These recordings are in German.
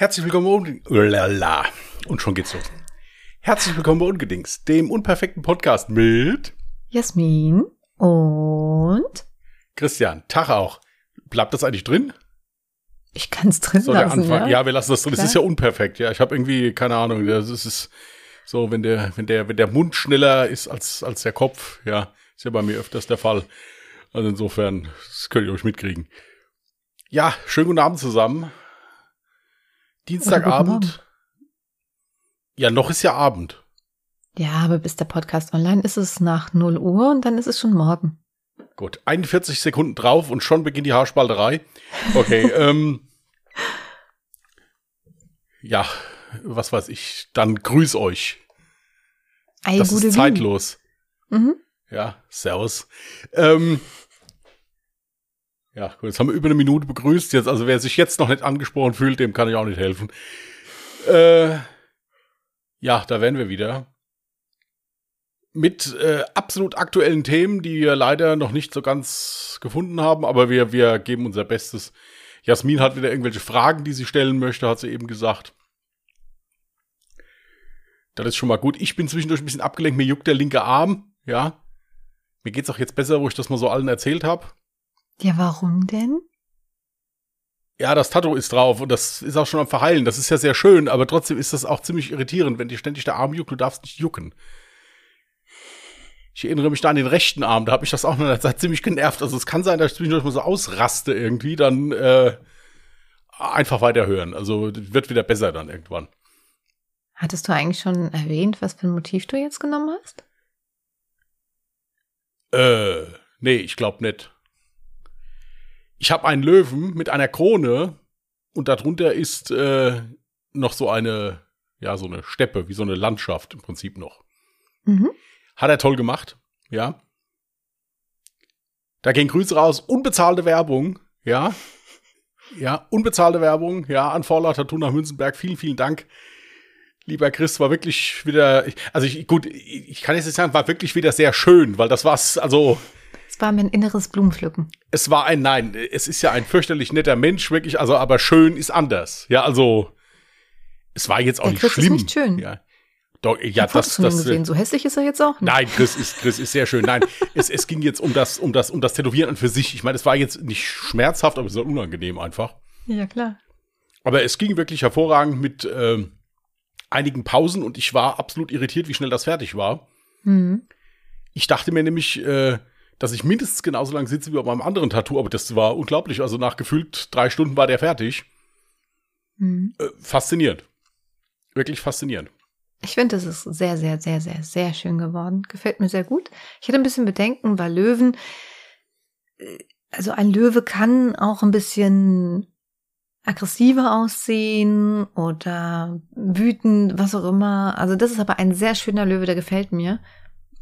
Herzlich willkommen bei Ungedings. Und schon geht's los. Herzlich willkommen bei Ungedings, dem unperfekten Podcast mit Jasmin und Christian. Tag auch. Bleibt das eigentlich drin? ich kann es drin So lassen, ja? Ja, wir lassen das drin. Klar. ist ja unperfekt. Ja, ich habe irgendwie keine Ahnung. Das ist, ist so, wenn der, wenn der, wenn der Mund schneller ist als als der Kopf. Ja, ist ja bei mir öfters der Fall. Also insofern, das könnt ihr euch mitkriegen. Ja, schönen guten Abend zusammen. Dienstagabend. Ja, noch ist ja Abend. Ja, aber bis der Podcast online ist, es nach 0 Uhr und dann ist es schon morgen. Gut, 41 Sekunden drauf und schon beginnt die Haarspalterei. Okay, ähm, ja, was weiß ich, dann grüß euch. Ei, Das ist zeitlos. Mhm. Ja, servus. Ähm, ja, gut, jetzt haben wir über eine Minute begrüßt. Jetzt, also wer sich jetzt noch nicht angesprochen fühlt, dem kann ich auch nicht helfen. Äh, ja, da wären wir wieder. Mit äh, absolut aktuellen Themen, die wir leider noch nicht so ganz gefunden haben, aber wir, wir geben unser Bestes. Jasmin hat wieder irgendwelche Fragen, die sie stellen möchte, hat sie eben gesagt. Das ist schon mal gut. Ich bin zwischendurch ein bisschen abgelenkt, mir juckt der linke Arm, ja. Mir geht's auch jetzt besser, wo ich das mal so allen erzählt habe. Ja, warum denn? Ja, das Tattoo ist drauf und das ist auch schon am Verheilen. Das ist ja sehr schön, aber trotzdem ist das auch ziemlich irritierend, wenn dir ständig der Arm juckt. Du darfst nicht jucken. Ich erinnere mich da an den rechten Arm, da hat mich das auch in der Zeit ziemlich genervt. Also es kann sein, dass ich zwischendurch mal so ausraste irgendwie, dann äh, einfach weiterhören. Also wird wieder besser dann irgendwann. Hattest du eigentlich schon erwähnt, was für ein Motiv du jetzt genommen hast? Äh, nee, ich glaube nicht. Ich habe einen Löwen mit einer Krone und darunter ist äh, noch so eine, ja, so eine Steppe, wie so eine Landschaft im Prinzip noch. Mhm. Hat er toll gemacht, ja. Da gehen Grüße raus, unbezahlte Werbung, ja. Ja, unbezahlte Werbung, ja, an Vorlaut Tattoo nach Münzenberg. Vielen, vielen Dank. Lieber Chris, war wirklich wieder, also ich, gut, ich kann jetzt nicht sagen, war wirklich wieder sehr schön, weil das war's, also, Es war mein inneres Blumenpflücken. es war ein Nein. Es ist ja ein fürchterlich netter Mensch, wirklich, also, aber schön ist anders. Ja, also, es war jetzt auch Der nicht Chris ist schlimm. nicht schön. Ja, Doch, ja das, das, gesehen. So hässlich ist er jetzt auch nicht. Nein, Chris ist, Chris ist sehr schön. Nein, es, es ging jetzt um das, um das, um das Tätowieren an für sich. Ich meine, es war jetzt nicht schmerzhaft, aber es war unangenehm einfach. Ja, klar. Aber es ging wirklich hervorragend mit ähm, einigen Pausen und ich war absolut irritiert, wie schnell das fertig war. Mhm. Ich dachte mir nämlich, äh, dass ich mindestens genauso lange sitze wie bei meinem anderen Tattoo, aber das war unglaublich. Also nach gefühlt drei Stunden war der fertig. Mhm. Äh, faszinierend. Wirklich faszinierend. Ich finde, das ist sehr, sehr, sehr, sehr, sehr schön geworden. Gefällt mir sehr gut. Ich hatte ein bisschen Bedenken, weil Löwen, äh, also ein Löwe kann auch ein bisschen aggressiver aussehen oder wütend, was auch immer. Also das ist aber ein sehr schöner Löwe, der gefällt mir.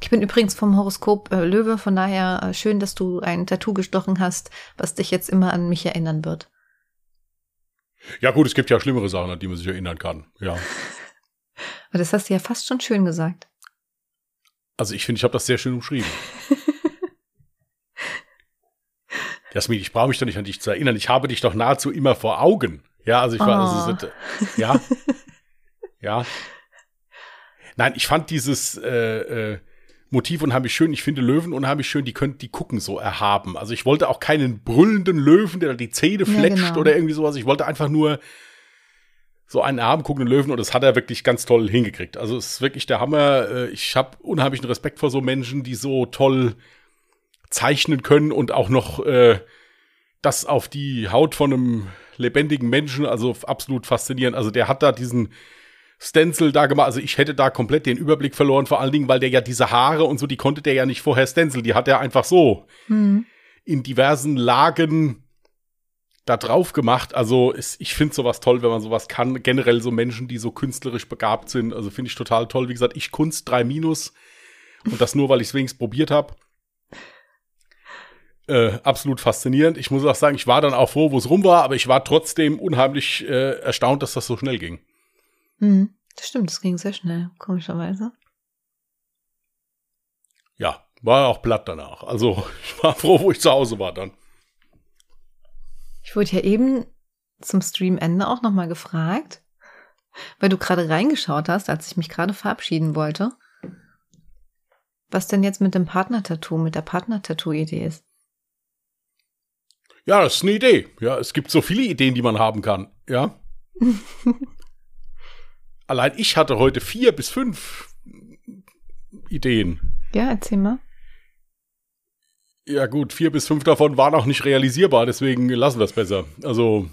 Ich bin übrigens vom Horoskop äh, Löwe, von daher äh, schön, dass du ein Tattoo gestochen hast, was dich jetzt immer an mich erinnern wird. Ja gut, es gibt ja schlimmere Sachen, an die man sich erinnern kann. Ja. Aber das hast du ja fast schon schön gesagt. Also ich finde, ich habe das sehr schön umschrieben. Jasmin, ich brauche mich doch nicht an dich zu erinnern. Ich habe dich doch nahezu immer vor Augen. Ja, also ich war, also, Oh. ist- ja, ja. Nein, ich fand dieses äh, äh, Motiv unheimlich schön. Ich finde Löwen unheimlich schön. Die können, die gucken so erhaben. Also ich wollte auch keinen brüllenden Löwen, der die Zähne Ja, fletscht genau. oder irgendwie sowas. Ich wollte einfach nur so einen erhaben guckenden Löwen und das hat er wirklich ganz toll hingekriegt. Also es ist wirklich der Hammer. Äh, Ich habe unheimlichen Respekt vor so Menschen, die so toll zeichnen können und auch noch äh, das auf die Haut von einem lebendigen Menschen, also absolut faszinierend. Also der hat da diesen Stencil da gemacht. Also ich hätte da komplett den Überblick verloren, vor allen Dingen, weil der ja diese Haare und so, die konnte der ja nicht vorher Stencil. Die hat er einfach so Hm. in diversen Lagen da drauf gemacht. Also es, ich finde sowas toll, wenn man sowas kann. Generell so Menschen, die so künstlerisch begabt sind. Also finde ich total toll. Wie gesagt, ich Kunst 3 minus. Und das nur, weil ich es wenigstens probiert habe. Äh, absolut faszinierend. Ich muss auch sagen, ich war dann auch froh, wo es rum war, aber ich war trotzdem unheimlich äh, erstaunt, dass das so schnell ging. Hm. Das stimmt, das ging sehr schnell, komischerweise. Ja, war auch platt danach. Also ich war froh, wo ich zu Hause war dann. Ich wurde ja eben zum Streamende auch nochmal gefragt, weil du gerade reingeschaut hast, als ich mich gerade verabschieden wollte, was denn jetzt mit dem Partner-Tattoo, mit der Partner-Tattoo-Idee ist. Ja, das ist eine Idee. Ja, es gibt so viele Ideen, die man haben kann. Ja. Allein ich hatte heute vier bis fünf Ideen. Ja, erzähl mal. Ja, gut, vier bis fünf davon waren auch nicht realisierbar, deswegen lassen wir es besser. Also,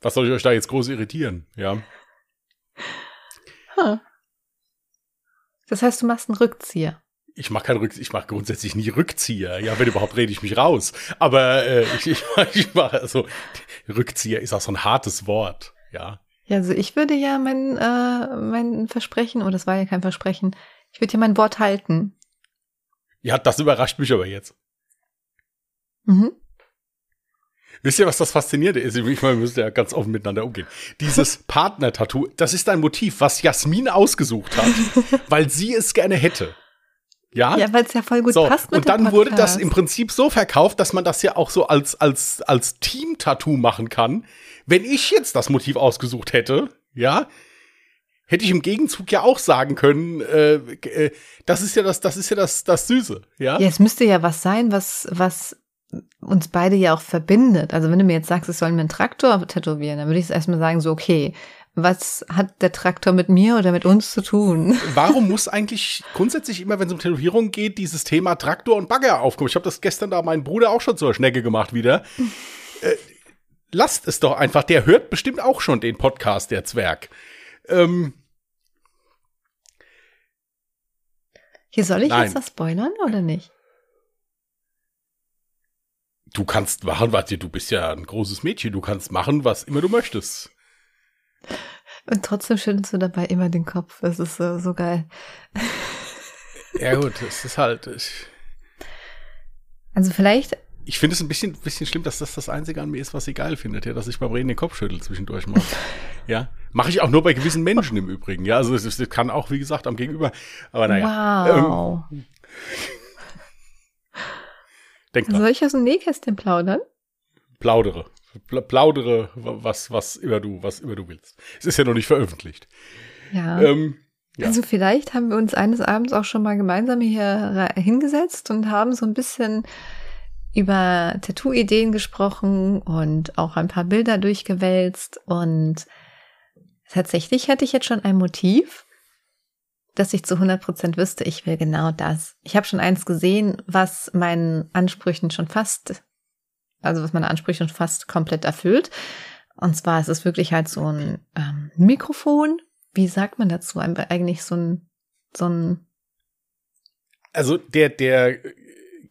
was soll ich euch da jetzt groß irritieren? Ja. Huh. Das heißt, du machst einen Rückzieher. Ich mache keinen Rückzieher, ich mache grundsätzlich nie Rückzieher. Ja, wenn überhaupt rede ich mich raus. Aber äh, ich, ich, ich mache also Rückzieher ist auch so ein hartes Wort. Ja. Ja, also ich würde ja mein, äh, mein Versprechen, oh, das war ja kein Versprechen, ich würde ja mein Wort halten. Ja, das überrascht mich aber jetzt. Mhm. Wisst ihr, was das Faszinierende ist? Ich meine, wir müssen ja ganz offen miteinander umgehen. Dieses Partner-Tattoo, das ist ein Motiv, was Jasmin ausgesucht hat, weil sie es gerne hätte. Ja, Ja, weil es ja voll gut so, passt mit und dann wurde das im Prinzip so verkauft, dass man das ja auch so als, als, als Team-Tattoo machen kann. Wenn ich jetzt das Motiv ausgesucht hätte, ja, hätte ich im Gegenzug ja auch sagen können, äh, äh, das ist ja das, das ist ja das, das Süße, ja. Ja, es müsste ja was sein, was, was uns beide ja auch verbindet. Also wenn du mir jetzt sagst, es soll mir einen Traktor tätowieren, dann würde ich es erstmal sagen, so, okay, was hat der Traktor mit mir oder mit uns zu tun? Warum muss eigentlich grundsätzlich immer, wenn es um Tätowierung geht, dieses Thema Traktor und Bagger aufkommen? Ich habe das gestern da meinen Bruder auch schon zur Schnecke gemacht wieder. äh, lasst es doch einfach. Der hört bestimmt auch schon den Podcast, der Zwerg. Ähm, Hier soll ich Nein. jetzt was spoilern oder nicht? du kannst machen, warte, du bist ja ein großes Mädchen. Du kannst machen, was immer du möchtest. Und trotzdem schüttelst du dabei immer den Kopf. Das ist so, so geil. Ja gut, es ist halt. Ich, Also vielleicht, ich finde es ein bisschen, bisschen schlimm, dass das das Einzige an mir ist, was sie geil findet, ja, dass ich beim Reden den Kopf schüttel zwischendurch mal. ja, mache ich auch nur bei gewissen Menschen im Übrigen. Ja, also es, es kann auch, wie gesagt, am Gegenüber. Aber naja, ähm, wow. denk dran, Soll ich aus dem Nähkästchen plaudern? plaudere. Pla plaudere, was, was immer du, was immer du willst. Es ist ja noch nicht veröffentlicht. Ja. Ähm, ja. Also vielleicht haben wir uns eines Abends auch schon mal gemeinsam hier hingesetzt und haben so ein bisschen über Tattoo-Ideen gesprochen und auch ein paar Bilder durchgewälzt. Und tatsächlich hatte ich jetzt schon ein Motiv, dass ich zu 100 Prozent wüsste, ich will genau das. Ich habe schon eins gesehen, was meinen Ansprüchen schon fast, also was meine Ansprüche schon fast komplett erfüllt. Und zwar ist es wirklich halt so ein ähm, Mikrofon. Wie sagt man dazu? Eigentlich so ein, so ein, Also der, der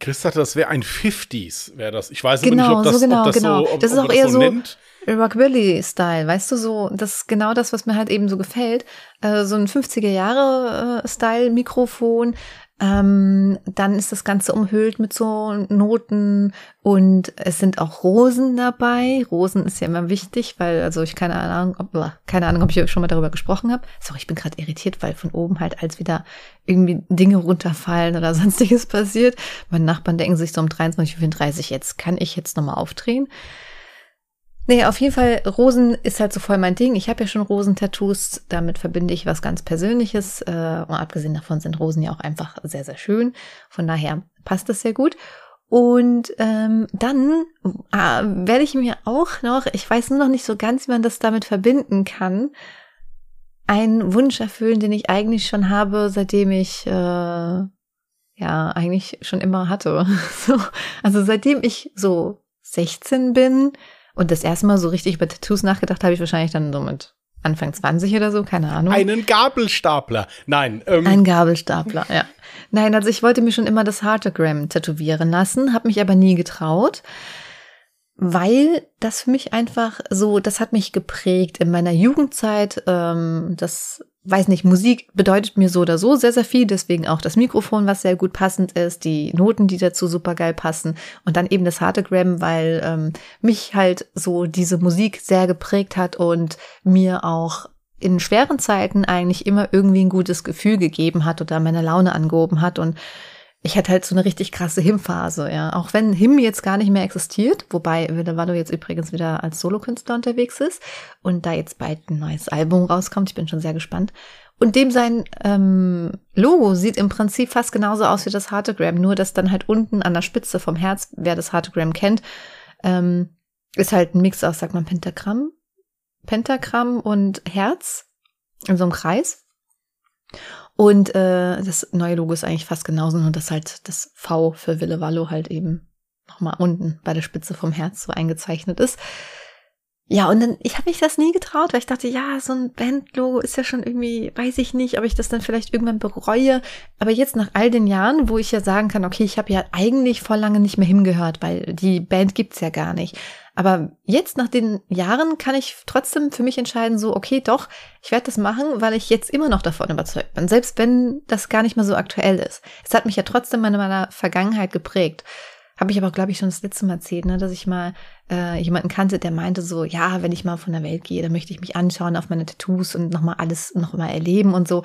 Chris sagte, das wäre ein 50s, wäre das. Ich weiß Genau, nicht, ob das, so genau, ob das genau. so, ob, Das ist ob auch eher so- nennt. Rockabilly-Style, weißt du, so, das ist genau das, was mir halt eben so gefällt. Äh, so ein 50er-Jahre-Style-Mikrofon. Ähm, dann ist das Ganze umhüllt mit so Noten und es sind auch Rosen dabei. Rosen ist ja immer wichtig, weil, also ich keine Ahnung, ob, keine Ahnung, ob ich schon mal darüber gesprochen habe. Sorry, ich bin gerade irritiert, weil von oben halt als wieder irgendwie Dinge runterfallen oder sonstiges passiert. Meine Nachbarn denken sich so um 23.34 Uhr, jetzt kann ich jetzt nochmal aufdrehen. Nee, auf jeden Fall, Rosen ist halt so voll mein Ding. Ich habe ja schon Rosentattoos, damit verbinde ich was ganz Persönliches. Äh, und abgesehen davon sind Rosen ja auch einfach sehr, sehr schön. Von daher passt das sehr gut. Und ähm, dann äh, werde ich mir auch noch, ich weiß nur noch nicht so ganz, wie man das damit verbinden kann, einen Wunsch erfüllen, den ich eigentlich schon habe, seitdem ich äh, ja eigentlich schon immer hatte. so, also seitdem ich so 16 bin, und das erste Mal so richtig über Tattoos nachgedacht habe ich wahrscheinlich dann so mit Anfang 20 oder so, keine Ahnung. Einen Gabelstapler. Nein, ähm, Ein Gabelstapler, ja. Nein, also ich wollte mir schon immer das Heartogram tätowieren lassen, habe mich aber nie getraut, weil das für mich einfach so, das hat mich geprägt in meiner Jugendzeit. Ähm, das weiß nicht, Musik bedeutet mir so oder so sehr, sehr viel. Deswegen auch das Mikrofon, was sehr gut passend ist, die Noten, die dazu super geil passen und dann eben das Heartogram, weil ähm, mich halt so diese Musik sehr geprägt hat und mir auch in schweren Zeiten eigentlich immer irgendwie ein gutes Gefühl gegeben hat oder meine Laune angehoben hat und ich hatte halt so eine richtig krasse Him-Phase, ja. Auch wenn Him jetzt gar nicht mehr existiert, wobei Villevalo jetzt übrigens wieder als Solokünstler unterwegs ist und da jetzt bald ein neues Album rauskommt. Ich bin schon sehr gespannt. Und dem sein ähm, Logo sieht im Prinzip fast genauso aus wie das Heartogram, nur dass dann halt unten an der Spitze vom Herz, wer das Heartogram kennt, ähm, ist halt ein Mix aus, sagt man, Pentagramm, Pentagramm und Herz in so einem Kreis. Und äh, das neue Logo ist eigentlich fast genauso, nur dass halt das V für Ville Vallo halt eben nochmal unten bei der Spitze vom Herz so eingezeichnet ist. Ja, und dann, ich habe mich das nie getraut, weil ich dachte, ja, so ein Bandlogo ist ja schon irgendwie, weiß ich nicht, ob ich das dann vielleicht irgendwann bereue. Aber jetzt nach all den Jahren, wo ich ja sagen kann, okay, ich habe ja eigentlich vor lange nicht mehr hingehört, weil die Band gibt's ja gar nicht. Aber jetzt nach den Jahren kann ich trotzdem für mich entscheiden, so, okay, doch, ich werde das machen, weil ich jetzt immer noch davon überzeugt bin, selbst wenn das gar nicht mehr so aktuell ist. Es hat mich ja trotzdem in meiner Vergangenheit geprägt. Habe ich aber, glaube ich, schon das letzte Mal erzählt, ne, dass ich mal äh, jemanden kannte, der meinte so, ja, wenn ich mal von der Welt gehe, dann möchte ich mich anschauen auf meine Tattoos und nochmal alles nochmal erleben und so.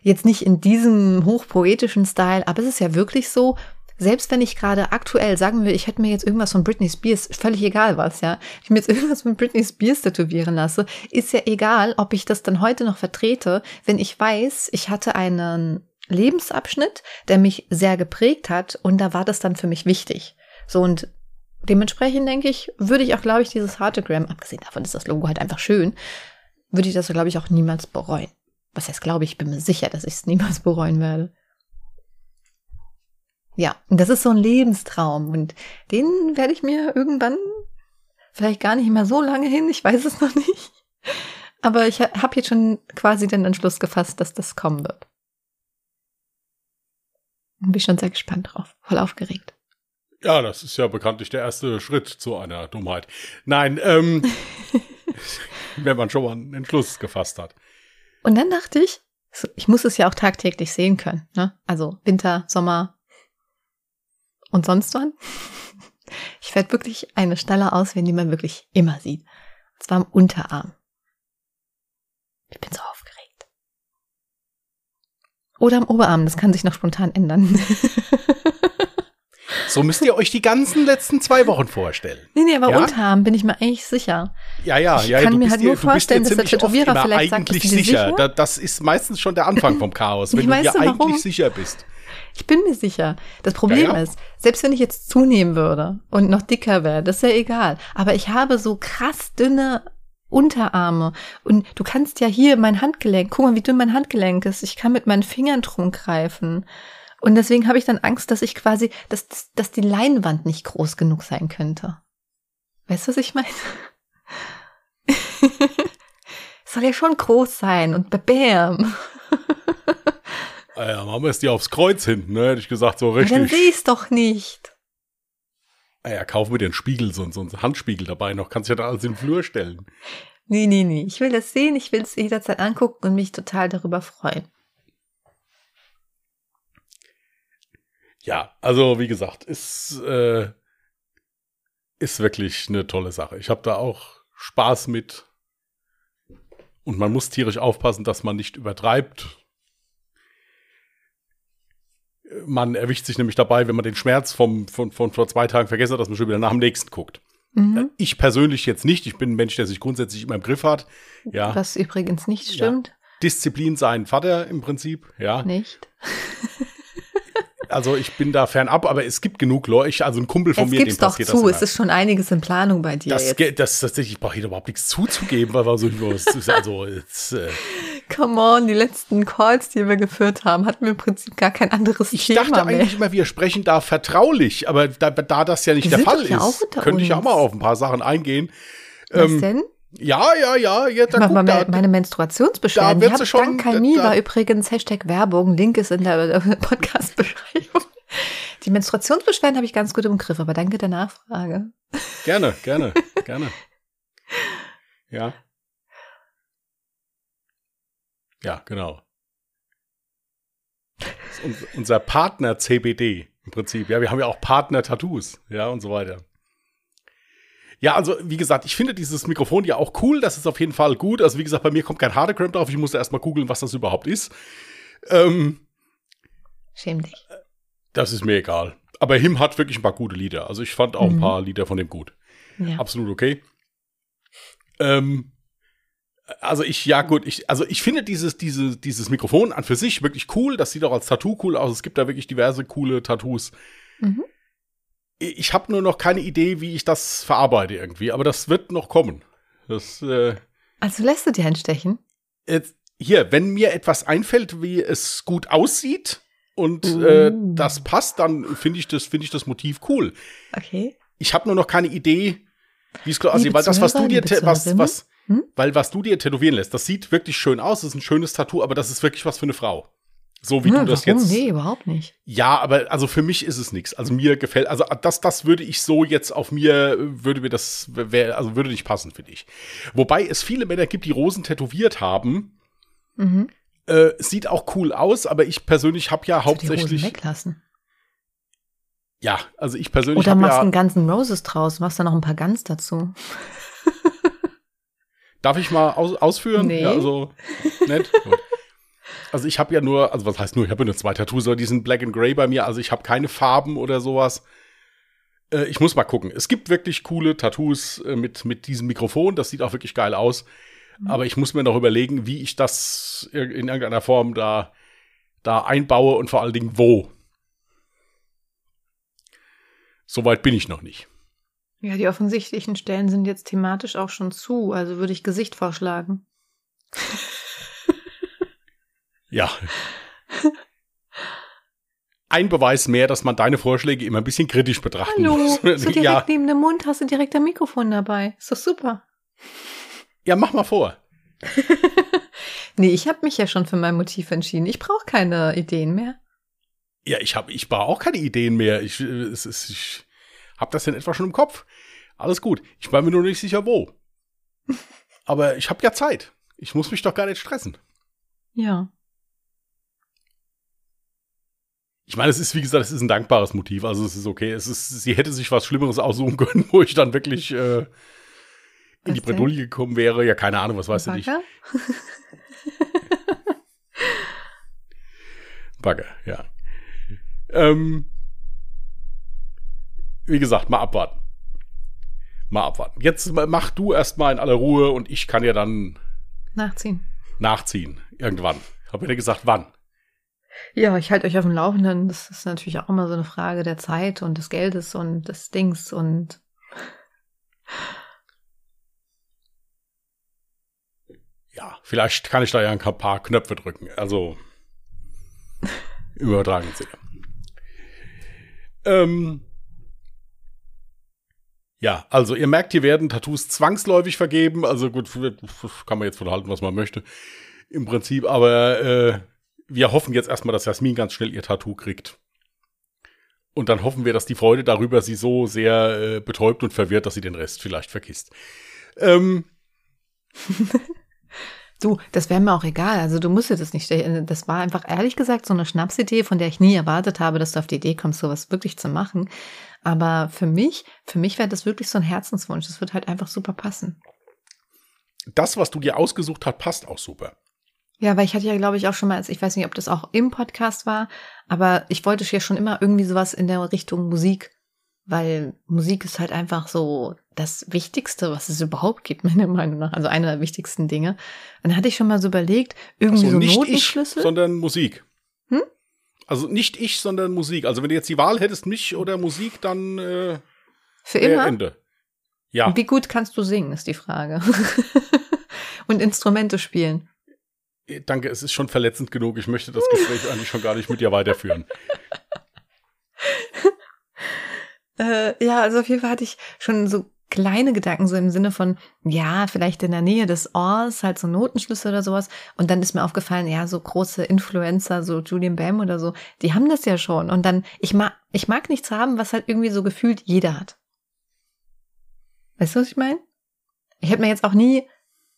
Jetzt nicht in diesem hochpoetischen Style, aber es ist ja wirklich so, selbst wenn ich gerade aktuell, sagen wir, ich hätte mir jetzt irgendwas von Britney Spears, völlig egal was, ja, ich mir jetzt irgendwas von Britney Spears tätowieren lasse, ist ja egal, ob ich das dann heute noch vertrete, wenn ich weiß, ich hatte einen Lebensabschnitt, der mich sehr geprägt hat und da war das dann für mich wichtig. So und dementsprechend denke ich, würde ich auch, glaube ich, dieses Heartogram, abgesehen davon ist das Logo halt einfach schön, würde ich das, glaube ich, auch niemals bereuen. Was heißt, glaube ich, bin mir sicher, dass ich es niemals bereuen werde. Ja, und das ist so ein Lebenstraum und den werde ich mir irgendwann, vielleicht gar nicht mehr so lange hin, ich weiß es noch nicht. Aber ich habe jetzt schon quasi den Entschluss gefasst, dass das kommen wird. Und bin schon sehr gespannt drauf, voll aufgeregt. Ja, das ist ja bekanntlich der erste Schritt zu einer Dummheit. Nein, ähm, wenn man schon mal einen Entschluss gefasst hat. Und dann dachte ich, ich muss es ja auch tagtäglich sehen können. Ne? Also Winter, Sommer, und sonst wann? Ich werde wirklich eine Stelle auswählen, die man wirklich immer sieht. Und zwar am Unterarm. Ich bin so aufgeregt. Oder am Oberarm, das kann sich noch spontan ändern. So müsst ihr euch die ganzen letzten zwei Wochen vorstellen. Nee, nee, aber ja? Unterarm bin ich mir eigentlich sicher. Ja, ja, ich ja. Ich kann mir halt nur vorstellen, dass der Tätowierer vielleicht eigentlich sagt, sicher. sicher? Das ist meistens schon der Anfang vom Chaos, wenn du dir eigentlich warum? sicher bist. Ich bin mir sicher. Das Problem ja, ja. ist, selbst wenn ich jetzt zunehmen würde und noch dicker wäre, das ist ja egal. Aber ich habe so krass dünne Unterarme. Und du kannst ja hier mein Handgelenk, guck mal, wie dünn mein Handgelenk ist. Ich kann mit meinen Fingern drum greifen. Und deswegen habe ich dann Angst, dass ich quasi, dass, dass die Leinwand nicht groß genug sein könnte. Weißt du, was ich meine? soll ja schon groß sein und bam. Ah ja, machen wir es dir aufs Kreuz hinten, ne? Hätte ich gesagt, so richtig. Ja, dann sehe ich doch nicht. Ah ja, kauf mir den Spiegel, so, so einen Handspiegel dabei noch. Kannst ja da alles in den Flur stellen. Nee, nee, nee. Ich will das sehen, ich will es jederzeit angucken und mich total darüber freuen. Ja, also wie gesagt, ist, äh, ist wirklich eine tolle Sache. Ich habe da auch Spaß mit. Und man muss tierisch aufpassen, dass man nicht übertreibt man erwischt sich nämlich dabei, wenn man den Schmerz vom, von, von vor zwei Tagen vergessen hat, dass man schon wieder nach dem nächsten guckt. Mhm. Ich persönlich jetzt nicht. Ich bin ein Mensch, der sich grundsätzlich immer im Griff hat. Ja. Was übrigens nicht stimmt. Ja. Disziplin sein Vater im Prinzip, ja. Nicht. also ich bin da fernab, aber es gibt genug Leute, also ein Kumpel von es mir, dem passiert doch zu. Es ist schon einiges in Planung bei dir. Das, jetzt. das tatsächlich, ich brauche hier überhaupt nichts zuzugeben, weil wir so, also jetzt, äh, Come on, die letzten Calls, die wir geführt haben, hatten wir im Prinzip gar kein anderes ich Thema Ich dachte eigentlich immer, wir sprechen da vertraulich, aber da, da das ja nicht wir der Fall ja ist, könnte uns. ich auch mal auf ein paar Sachen eingehen. Was ähm, denn? Ja, ja, ja. ja da, guck, meine, da, meine Menstruationsbeschwerden. Da ich habe dank Kalmi war übrigens Hashtag Werbung. Link ist in der Podcast-Beschreibung. Die Menstruationsbeschwerden habe ich ganz gut im Griff, aber danke der Nachfrage. Gerne, gerne, gerne. Ja. Ja, genau. unser Partner CBD im Prinzip. Ja, wir haben ja auch Partner-Tattoos, ja, und so weiter. Ja, also wie gesagt, ich finde dieses Mikrofon ja auch cool. Das ist auf jeden Fall gut. Also wie gesagt, bei mir kommt kein Hardecramp drauf. Ich musste erstmal googeln, was das überhaupt ist. Ähm, Schäm dich. Das ist mir egal. Aber Him hat wirklich ein paar gute Lieder. Also ich fand auch ein Mhm. paar Lieder von dem gut. Ja. Absolut okay. Ähm, also ich, ja gut, ich, also ich finde dieses, diese, dieses Mikrofon an für sich wirklich cool. Das sieht auch als Tattoo cool aus. Es gibt da wirklich diverse coole Tattoos. Mhm. Ich habe nur noch keine Idee, wie ich das verarbeite irgendwie. Aber das wird noch kommen. Das, äh, Also lässt du dir einstechen? jetzt, hier, wenn mir etwas einfällt, wie es gut aussieht und äh, Uh. das passt, dann finde ich das, finde ich das Motiv cool. Okay. Ich habe nur noch keine Idee, wie es klar aussieht, weil das, was du dir, was, was, hm? weil was du dir tätowieren lässt, das sieht wirklich schön aus, das ist ein schönes Tattoo, aber das ist wirklich was für eine Frau. So wie Hm, du das warum? jetzt. Nee, überhaupt nicht. Ja, aber also für mich ist es nichts. Also mir gefällt, also das, das würde ich so jetzt auf mir, würde mir das, wär, also würde nicht passen, finde ich. Wobei es viele Männer gibt, die Rosen tätowiert haben. Mhm. Äh, sieht auch cool aus, aber ich persönlich habe ja Kannst du die Rosen hauptsächlich. weglassen. Ja, also ich persönlich Oder machst ja. einen ganzen Roses draus, machst da noch ein paar Guns dazu. Darf ich mal aus, ausführen? Nee. Ja, also nett. Gut. Also ich habe ja nur, also was heißt nur, ich habe ja nur zwei Tattoos, aber die sind Black and Grey bei mir, also ich habe keine Farben oder sowas. Äh, ich muss mal gucken. Es gibt wirklich coole Tattoos äh, mit, mit diesem Mikrofon, das sieht auch wirklich geil aus. Aber ich muss mir noch überlegen, wie ich das in irgendeiner Form da, da einbaue und vor allen Dingen wo. Soweit bin ich noch nicht. Ja, die offensichtlichen Stellen sind jetzt thematisch auch schon zu, also würde ich Gesicht vorschlagen. Ja. Ein Beweis mehr, dass man deine Vorschläge immer ein bisschen kritisch betrachten Hallo, muss. so direkt ja, neben dem Mund hast du direkt ein Mikrofon dabei. Ist doch super. ja, mach mal vor. Nee, ich habe mich ja schon für mein Motiv entschieden. Ich brauche keine Ideen mehr. Ja, ich habe, ich war auch keine Ideen mehr. Ich, äh, es ist, ich habe das in etwa schon im Kopf. Alles gut. Ich war mir nur nicht sicher, wo. Aber ich habe ja Zeit. Ich muss mich doch gar nicht stressen. Ja. Ich meine, es ist, wie gesagt, es ist ein dankbares Motiv. Also es ist okay. Es ist, sie hätte sich was Schlimmeres aussuchen können, wo ich dann wirklich äh, in die denn? Bredouille gekommen wäre. Ja, keine Ahnung, was weißt du nicht. Bagger? Bagger, ja. Ähm, wie gesagt, mal abwarten. Mal abwarten. Jetzt mach du erstmal in aller Ruhe und ich kann ja dann Nachziehen. nachziehen. Irgendwann. Hab ja gesagt, wann. Ja, ich halte euch auf dem Laufenden. Das ist natürlich auch immer so eine Frage der Zeit und des Geldes und des Dings und Ja, vielleicht kann ich da ja ein paar Knöpfe drücken. Also im übertragenen Sinne. Ähm, ja, also ihr merkt, hier werden Tattoos zwangsläufig vergeben. Also gut, kann man jetzt von halten, was man möchte. Im Prinzip, aber äh, wir hoffen jetzt erstmal, dass Jasmin ganz schnell ihr Tattoo kriegt. Und dann hoffen wir, dass die Freude darüber sie so sehr äh, betäubt und verwirrt, dass sie den Rest vielleicht vergisst. Ähm, du, das wäre mir auch egal. Also du musst dir das nicht. Das war einfach ehrlich gesagt so eine Schnapsidee, von der ich nie erwartet habe, dass du auf die Idee kommst, sowas wirklich zu machen. Aber für mich, für mich wäre das wirklich so ein Herzenswunsch. Das wird halt einfach super passen. das, was du dir ausgesucht hast, passt auch super. Ja, weil ich hatte ja, glaube ich, auch schon mal, ich weiß nicht, ob das auch im Podcast war, aber ich wollte ja schon immer irgendwie sowas in der Richtung Musik, weil Musik ist halt einfach so das Wichtigste, was es überhaupt gibt, meiner Meinung nach. Also einer der wichtigsten Dinge. Und dann hatte ich schon mal so überlegt, irgendwie Also so nicht ich, Notenschlüssel. sondern Musik. Hm? Also nicht ich, sondern Musik. Also wenn du jetzt die Wahl hättest, mich oder Musik, dann äh, für immer. Ende. Ja, Und Wie gut kannst du singen, ist die Frage. Und Instrumente spielen. danke, es ist schon verletzend genug. Ich möchte das Gespräch eigentlich schon gar nicht mit dir weiterführen. Äh, ja, also auf jeden Fall hatte ich schon so kleine Gedanken, so im Sinne von, ja, vielleicht in der Nähe des Ohrs, halt so Notenschlüsse oder sowas. Und dann ist mir aufgefallen, ja, so große Influencer, so Julian Bam oder so, die haben das ja schon. Und dann, ich mag, ich mag nichts haben, was halt irgendwie so gefühlt jeder hat. Weißt du, was ich meine? Ich hätte mir jetzt auch nie,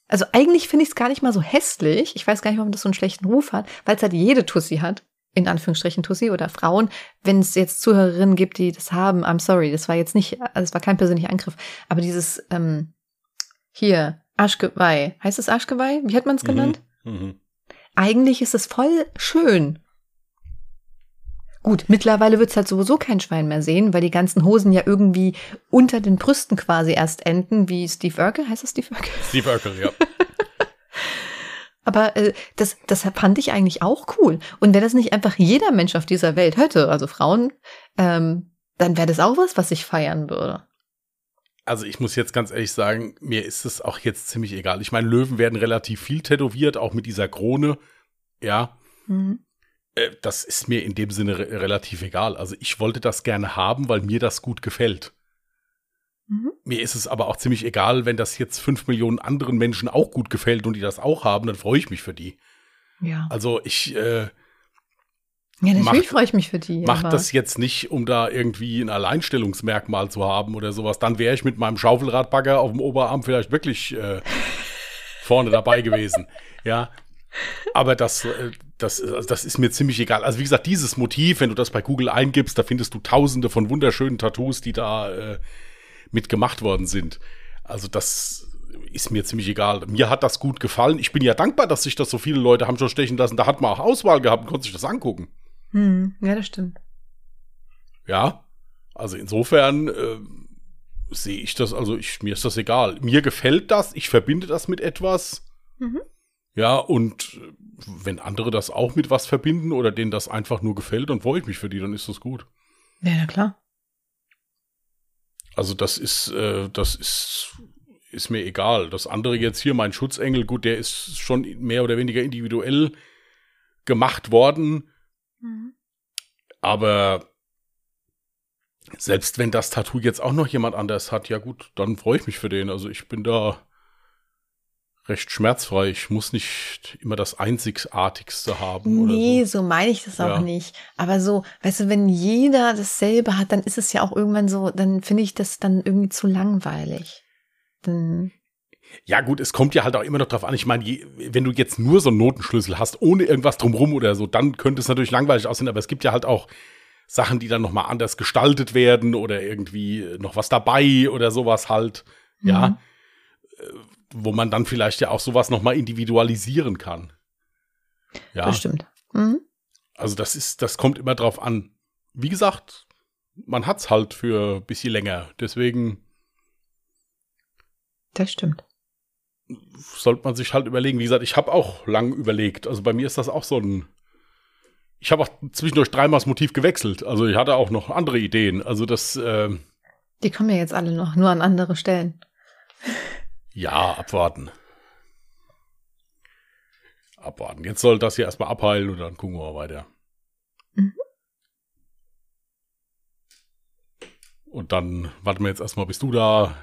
also eigentlich finde ich es gar nicht mal so hässlich. Ich weiß gar nicht, warum das so einen schlechten Ruf hat, weil es halt jede Tussi hat. In Anführungsstrichen Tussi oder Frauen. Wenn es jetzt Zuhörerinnen gibt, die das haben, I'm sorry, das war jetzt nicht, also es war kein persönlicher Angriff. Aber dieses, ähm, hier, Arschgeweih. Heißt es Arschgeweih? Wie hat man es genannt? Mhm. Mhm. Eigentlich ist es voll schön. Gut, mittlerweile wird's halt sowieso kein Schwein mehr sehen, weil die ganzen Hosen ja irgendwie unter den Brüsten quasi erst enden, wie Steve Urkel. Heißt das Steve Urkel? Steve Urkel, ja. Aber äh, das, das fand ich eigentlich auch cool. Und wenn das nicht einfach jeder Mensch auf dieser Welt hätte, also Frauen, ähm, dann wäre das auch was, was ich feiern würde. Also ich muss jetzt ganz ehrlich sagen, mir ist es auch jetzt ziemlich egal. Ich meine, Löwen werden relativ viel tätowiert, auch mit dieser Krone. Ja. Mhm. Äh, das ist mir in dem Sinne re relativ egal. Also ich wollte das gerne haben, weil mir das gut gefällt. Mhm. Mir ist es aber auch ziemlich egal, wenn das jetzt fünf Millionen anderen Menschen auch gut gefällt und die das auch haben, dann freue ich mich für die. Ja. Also ich äh, ja, natürlich freue ich mich für die. Macht das jetzt nicht, um da irgendwie ein Alleinstellungsmerkmal zu haben oder sowas. Dann wäre ich mit meinem Schaufelradbagger auf dem Oberarm vielleicht wirklich äh, vorne dabei gewesen. Ja. Aber das, äh, das, also das ist mir ziemlich egal. Also wie gesagt, dieses Motiv, wenn du das bei Google eingibst, da findest du tausende von wunderschönen Tattoos, die da äh, mit gemacht worden sind. Also das ist mir ziemlich egal. Mir hat das gut gefallen. Ich bin ja dankbar, dass sich das so viele Leute haben schon stechen lassen. Da hat man auch Auswahl gehabt und konnte sich das angucken. Hm, ja, das stimmt. Ja, also insofern äh, sehe ich das, also ich, mir ist das egal. Mir gefällt das, ich verbinde das mit etwas. Mhm. Ja, und wenn andere das auch mit was verbinden oder denen das einfach nur gefällt, dann freue ich mich für die, dann ist das gut. Ja, na klar. Also das ist, äh, das ist, ist mir egal. Das andere jetzt hier, mein Schutzengel, gut, der ist schon mehr oder weniger individuell gemacht worden. Mhm. Aber selbst wenn das Tattoo jetzt auch noch jemand anders hat, ja gut, dann freue ich mich für den. Also ich bin da recht schmerzfrei. Ich muss nicht immer das Einzigartigste haben. Nee, so. so meine ich das auch ja. nicht. Aber so, weißt du, wenn jeder dasselbe hat, dann ist es ja auch irgendwann so, dann finde ich das dann irgendwie zu langweilig. Dann ja, gut, es kommt ja halt auch immer noch drauf an. Ich meine, wenn du jetzt nur so einen Notenschlüssel hast, ohne irgendwas drumrum oder so, dann könnte es natürlich langweilig aussehen, aber es gibt ja halt auch Sachen, die dann nochmal anders gestaltet werden oder irgendwie noch was dabei oder sowas halt. Mhm. Ja. Wo man dann vielleicht ja auch sowas nochmal individualisieren kann. Ja. Das stimmt. Mhm. Also das ist, das kommt immer drauf an. Wie gesagt, man hat's halt für ein bisschen länger. Deswegen. Das stimmt. Sollte man sich halt überlegen. Wie gesagt, ich habe auch lang überlegt. Also bei mir ist das auch so ein. Ich habe auch zwischendurch dreimal das Motiv gewechselt. Also ich hatte auch noch andere Ideen. Also das. Äh, Die kommen ja jetzt alle noch, nur an andere Stellen. Ja, abwarten. Abwarten. Jetzt soll das hier erstmal abheilen und dann gucken wir weiter. Mhm. Und dann warten wir jetzt erstmal, bis du da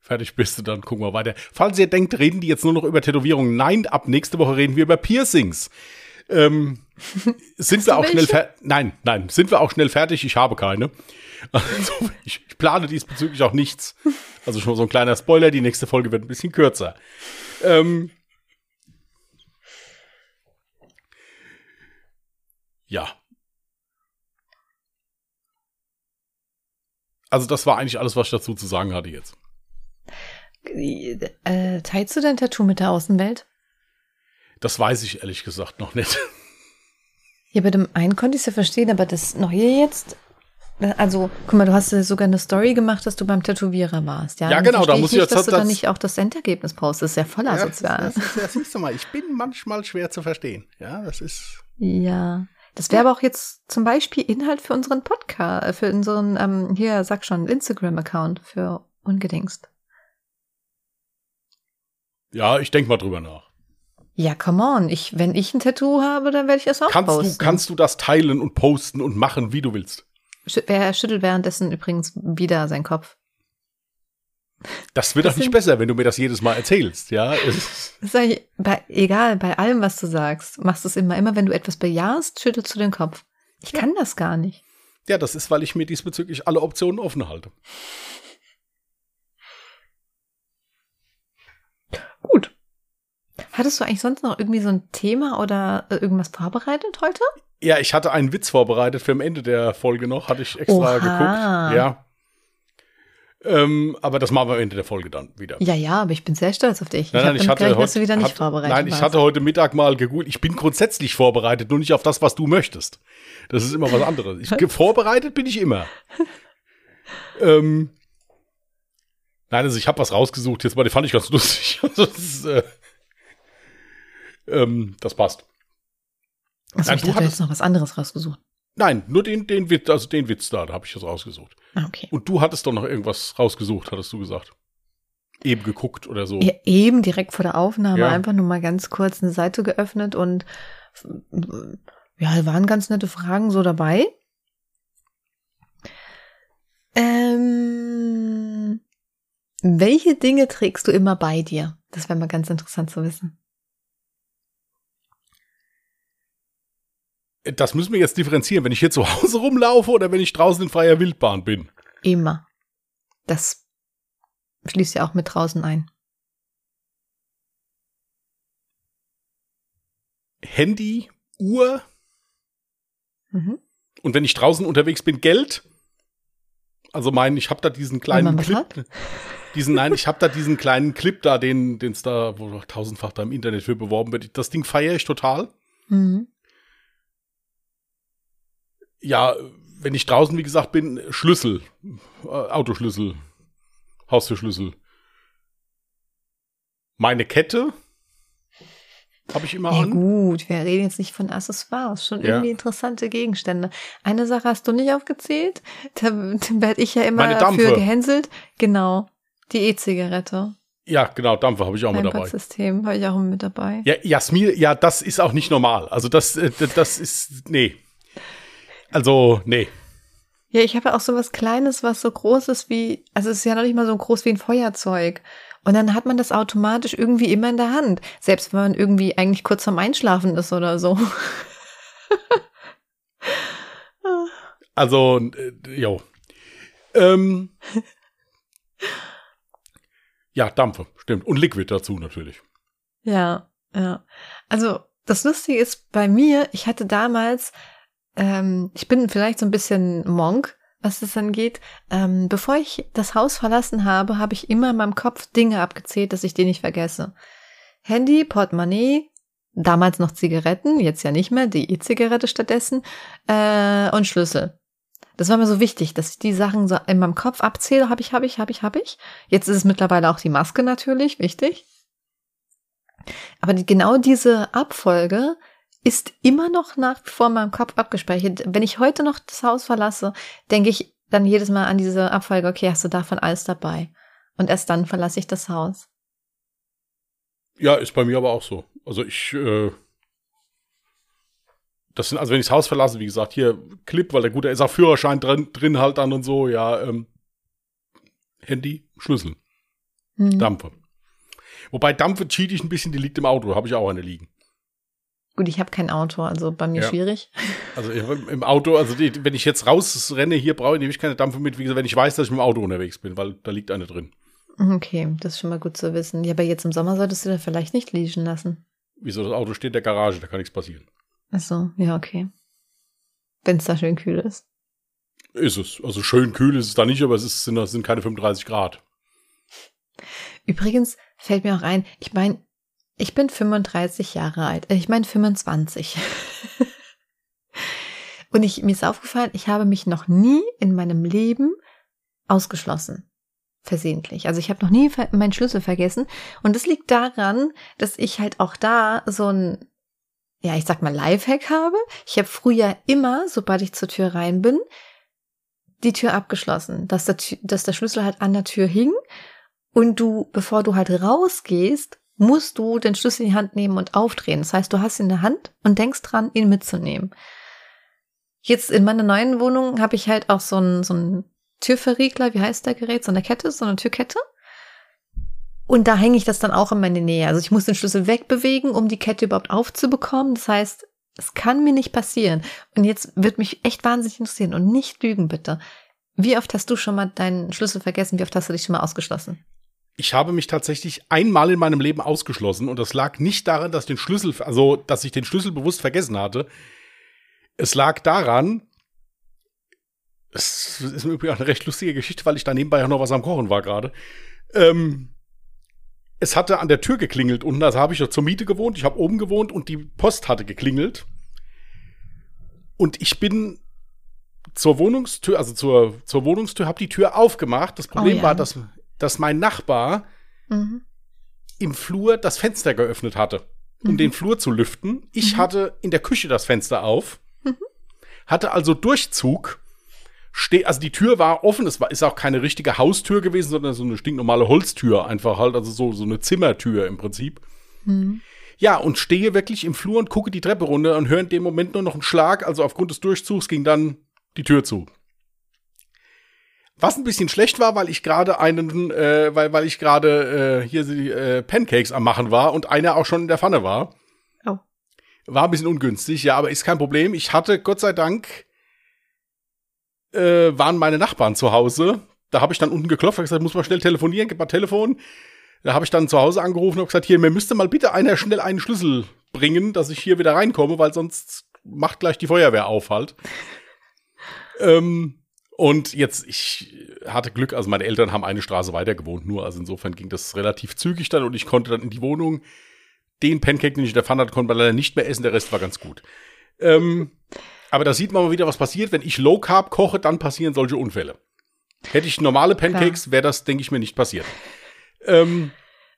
fertig bist und dann gucken wir weiter. Falls ihr denkt, reden die jetzt nur noch über Tätowierungen? Nein, ab nächste Woche reden wir über Piercings. Ähm, sind wir auch schnell fertig? Nein, nein, sind wir auch schnell fertig? Ich habe keine. Also, ich, ich plane diesbezüglich auch nichts. Also schon so ein kleiner Spoiler, die nächste Folge wird ein bisschen kürzer. Ähm, ja. Also das war eigentlich alles, was ich dazu zu sagen hatte jetzt. Äh, teilst du dein Tattoo mit der Außenwelt? Das weiß ich ehrlich gesagt noch nicht. Ja, bei dem einen konnte ich es ja verstehen, aber das noch hier jetzt also, guck mal, du hast sogar eine Story gemacht, dass du beim Tätowierer warst. Ja, ja genau, da muss ich jetzt dass du dann nicht auch das Endergebnis postest. Das ist ja voller ja, sozial. Das, das, das siehst du mal, ich bin manchmal schwer zu verstehen. Ja, das ist. Ja. Das wäre aber auch jetzt zum Beispiel Inhalt für unseren Podcast, für unseren, ähm, hier, sag schon, Instagram-Account für Ungedingst. Ja, ich denk mal drüber nach. Ja, come on. Ich, wenn ich ein Tattoo habe, dann werde ich es auch kannst posten. Du, kannst du das teilen und posten und machen, wie du willst? Er schüttelt währenddessen übrigens wieder seinen Kopf. Das wird doch nicht besser, wenn du mir das jedes Mal erzählst, ja. Sag ich, bei, egal, bei allem, was du sagst, machst du es immer. Immer wenn du etwas bejahst, schüttelst du den Kopf. Ich ja. kann das gar nicht. Ja, das ist, weil ich mir diesbezüglich alle Optionen offen halte. Hattest du eigentlich sonst noch irgendwie so ein Thema oder äh, irgendwas vorbereitet heute? Ja, ich hatte einen Witz vorbereitet für am Ende der Folge noch, hatte ich extra Oha. geguckt. Ja. Ähm, aber das machen wir am Ende der Folge dann wieder. Ja, ja, aber ich bin sehr stolz auf dich. Nein, ich nein, ich hatte heute, wieder nicht hat- vorbereitet Nein, ich warst. hatte heute Mittag mal gegoogelt. Ich bin grundsätzlich vorbereitet, nur nicht auf das, was du möchtest. Das ist immer was anderes. Ich, vorbereitet bin ich immer. ähm, nein, also ich habe was rausgesucht. Jetzt mal, die fand ich ganz lustig. Also das, ist, äh, ähm, das passt. Achso, Nein, ich du dachte, du hättest noch was anderes rausgesucht. Nein, nur den, den Witz, also den Witz da, da habe ich das rausgesucht. Ah, okay. Und du hattest doch noch irgendwas rausgesucht, hattest du gesagt. Eben geguckt oder so. Ja, eben direkt vor der Aufnahme Ja. einfach nur mal ganz kurz eine Seite geöffnet und ja, waren ganz nette Fragen so dabei. Ähm, welche Dinge trägst du immer bei dir? Das wäre mal ganz interessant zu wissen. Das müssen wir jetzt differenzieren, wenn ich hier zu Hause rumlaufe oder wenn ich draußen in freier Wildbahn bin. Immer. Das schließt ja auch mit draußen ein. Handy, Uhr Mhm. und wenn ich draußen unterwegs bin, Geld. Also mein, ich habe da diesen kleinen Clip. hat? Diesen, nein, ich habe da diesen kleinen Clip da, den es da, wo tausendfach da im Internet für beworben wird. Das Ding feiere ich total. Mhm. Ja, wenn ich draußen, wie gesagt, bin, Schlüssel, äh, Autoschlüssel, Haustürschlüssel. Meine Kette habe ich immer Ja an. gut, wir reden jetzt nicht von Accessoires, schon Ja. irgendwie interessante Gegenstände. Eine Sache hast du nicht aufgezählt, da, da werde ich ja immer Meine Dampfe. für gehänselt. Genau, die E-Zigarette. Ja, genau, Dampfer habe ich auch Mein dabei. System habe ich auch mit dabei. Ja, Jasmin, ja, das ist auch nicht normal. Also das, äh, das ist, nee. Also, nee. Ja, ich habe ja auch so was Kleines, was so groß ist wie, also es ist ja noch nicht mal so groß wie ein Feuerzeug. Und dann hat man das automatisch irgendwie immer in der Hand. Selbst wenn man irgendwie eigentlich kurz vorm Einschlafen ist oder so. Also, äh, jo. Ähm, ja, Dampfe, stimmt. Und Liquid dazu natürlich. Ja, ja. Also das Lustige ist bei mir, ich hatte damals, ähm, ich bin vielleicht so ein bisschen Monk, was das angeht. Ähm, bevor ich das Haus verlassen habe, habe ich immer in meinem Kopf Dinge abgezählt, dass ich die nicht vergesse. Handy, Portemonnaie, damals noch Zigaretten, jetzt ja nicht mehr, die E-Zigarette stattdessen, äh, und Schlüssel. Das war mir so wichtig, dass ich die Sachen so in meinem Kopf abzähle, habe ich, habe ich, habe ich, habe ich. Jetzt ist es mittlerweile auch die Maske natürlich, wichtig. Aber die, genau diese Abfolge ist immer noch nach wie vor in meinem Kopf abgespeichert. Wenn ich heute noch das Haus verlasse, denke ich dann jedes Mal an diese Abfolge, okay, hast du davon alles dabei? Und erst dann verlasse ich das Haus. Ja, ist bei mir aber auch so. Also ich, äh, das sind, also wenn ich das Haus verlasse, wie gesagt, hier Clip, weil der gute, ist auch Führerschein drin, drin halt dann und so, ja, ähm, Handy, Schlüssel, Hm. Dampfe. Wobei Dampfe cheat ich ein bisschen, die liegt im Auto, habe ich auch eine liegen. Gut, ich habe kein Auto, also bei mir Ja. schwierig. Also im Auto, also die, wenn ich jetzt rausrenne, hier brauche ich nämlich keine Dampfe mit, wie gesagt, wenn ich weiß, dass ich mit dem Auto unterwegs bin, weil da liegt eine drin. Okay, das ist schon mal gut zu wissen. Ja, aber jetzt im Sommer solltest du da vielleicht nicht liegen lassen. Wieso das Auto steht in der Garage, da kann nichts passieren. Ach so, ja, okay. Wenn es da schön kühl ist. Ist es. Also schön kühl ist es da nicht, aber es ist, sind, sind keine 35 Grad. Übrigens fällt mir auch ein, ich meine, ich bin 35 Jahre alt. Äh, Ich meine 25. Und ich, mir ist aufgefallen, ich habe mich noch nie in meinem Leben ausgeschlossen. Versehentlich. Also ich habe noch nie meinen Schlüssel vergessen. Und das liegt daran, dass ich halt auch da so ein, ja, ich sag mal, Lifehack habe. Ich habe früher immer, sobald ich zur Tür rein bin, die Tür abgeschlossen, dass der, dass der Schlüssel halt an der Tür hing und du, bevor du halt rausgehst, musst du den Schlüssel in die Hand nehmen und aufdrehen. Das heißt, du hast ihn in der Hand und denkst dran, ihn mitzunehmen. Jetzt in meiner neuen Wohnung habe ich halt auch so ein, so ein Türverriegler, wie heißt der Gerät? So eine Kette, so eine Türkette. Und da hänge ich das dann auch in meine Nähe. Also ich muss den Schlüssel wegbewegen, um die Kette überhaupt aufzubekommen. Das heißt, es kann mir nicht passieren. Und jetzt wird mich echt wahnsinnig interessieren und nicht lügen, bitte. Wie oft hast du schon mal deinen Schlüssel vergessen? Wie oft hast du dich schon mal ausgeschlossen? Ich habe mich tatsächlich einmal in meinem Leben ausgeschlossen und das lag nicht daran, dass ich den Schlüssel, also dass ich den Schlüssel bewusst vergessen hatte. Es lag daran, Das ist mir übrigens eine recht lustige Geschichte, weil ich da nebenbei ja noch was am Kochen war gerade. Ähm, es hatte an der Tür geklingelt unten, also habe ich ja zur Miete gewohnt, ich habe oben gewohnt und die Post hatte geklingelt. Und ich bin zur Wohnungstür, also zur, zur Wohnungstür, habe die Tür aufgemacht. Das Problem oh, ja. war, dass, dass mein Nachbar mhm. im Flur das Fenster geöffnet hatte, um mhm. den Flur zu lüften. Ich mhm. hatte in der Küche das Fenster auf, mhm. hatte also Durchzug. Ste also die Tür war offen, es war, ist auch keine richtige Haustür gewesen, sondern so eine stinknormale Holztür, einfach halt, also so, so eine Zimmertür im Prinzip. Mhm. Ja, und stehe wirklich im Flur und gucke die Treppe runter und höre in dem Moment nur noch einen Schlag. Also aufgrund des Durchzugs ging dann die Tür zu. Was ein bisschen schlecht war, weil ich gerade einen, äh, weil, weil ich gerade äh, hier die äh, Pancakes am machen war und einer auch schon in der Pfanne war. Oh. War ein bisschen ungünstig, ja, aber ist kein Problem. Ich hatte, Gott sei Dank, äh, waren meine Nachbarn zu Hause. Da habe ich dann unten geklopft, habe gesagt, muss mal schnell telefonieren, gib mal Telefon. Da habe ich dann zu Hause angerufen und gesagt, hier, mir müsste mal bitte einer schnell einen Schlüssel bringen, dass ich hier wieder reinkomme, weil sonst macht gleich die Feuerwehr auf halt. Ähm, und jetzt, ich hatte Glück, also meine Eltern haben eine Straße weiter gewohnt, nur, also insofern ging das relativ zügig dann und ich konnte dann in die Wohnung den Pancake, den ich in der Pfanne hatte, konnte man leider nicht mehr essen, der Rest war ganz gut. Ähm, aber da sieht man mal wieder, was passiert. Wenn ich Low Carb koche, dann passieren solche Unfälle. Hätte ich normale Pancakes, wäre das, denke ich mir, nicht passiert. Ähm,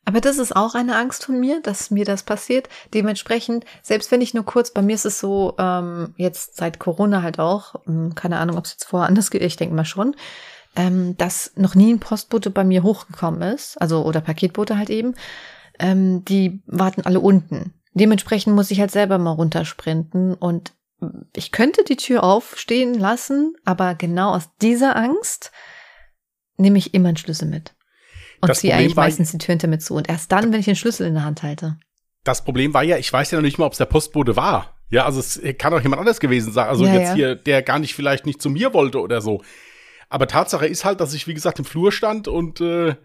aber das ist auch eine Angst von mir, dass mir das passiert. Dementsprechend, selbst wenn ich nur kurz, bei mir ist es so, ähm, jetzt seit Corona halt auch, ähm, keine Ahnung, ob es jetzt vorher anders geht, ich denke mal schon, ähm, dass noch nie ein Postbote bei mir hochgekommen ist, also oder Paketbote halt eben. Ähm, die warten alle unten. Dementsprechend muss ich halt selber mal runtersprinten und ich könnte die Tür aufstehen lassen, aber genau aus dieser Angst nehme ich immer einen Schlüssel mit. Und ziehe eigentlich meistens die Tür mit zu. Und erst dann, wenn ich den Schlüssel in der Hand halte. Das Problem war ja, ich weiß ja noch nicht mal, ob es der Postbote war. Ja, also es kann auch jemand anders gewesen sein. Also ja, jetzt ja. hier, der gar nicht vielleicht nicht zu mir wollte oder so. Aber Tatsache ist halt, dass ich, wie gesagt, im Flur stand und äh,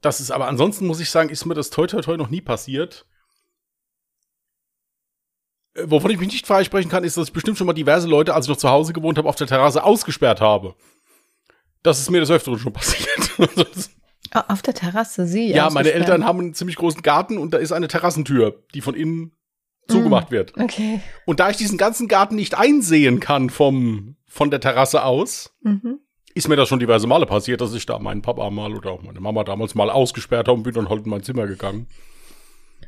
das ist, aber ansonsten muss ich sagen, ist mir das toi toi toi noch nie passiert. Äh, wovon ich mich nicht freisprechen kann, ist, dass ich bestimmt schon mal diverse Leute, als ich noch zu Hause gewohnt habe, auf der Terrasse ausgesperrt habe. Das ist mir das Öfteren schon passiert. Auf der Terrasse, sie. Ja, meine Eltern haben einen ziemlich großen Garten und da ist eine Terrassentür, die von innen zugemacht mm, wird. Okay. Und da ich diesen ganzen Garten nicht einsehen kann vom, von der Terrasse aus, mhm. ist mir das schon diverse Male passiert, dass ich da meinen Papa mal oder auch meine Mama damals mal ausgesperrt habe und bin dann halt in mein Zimmer gegangen.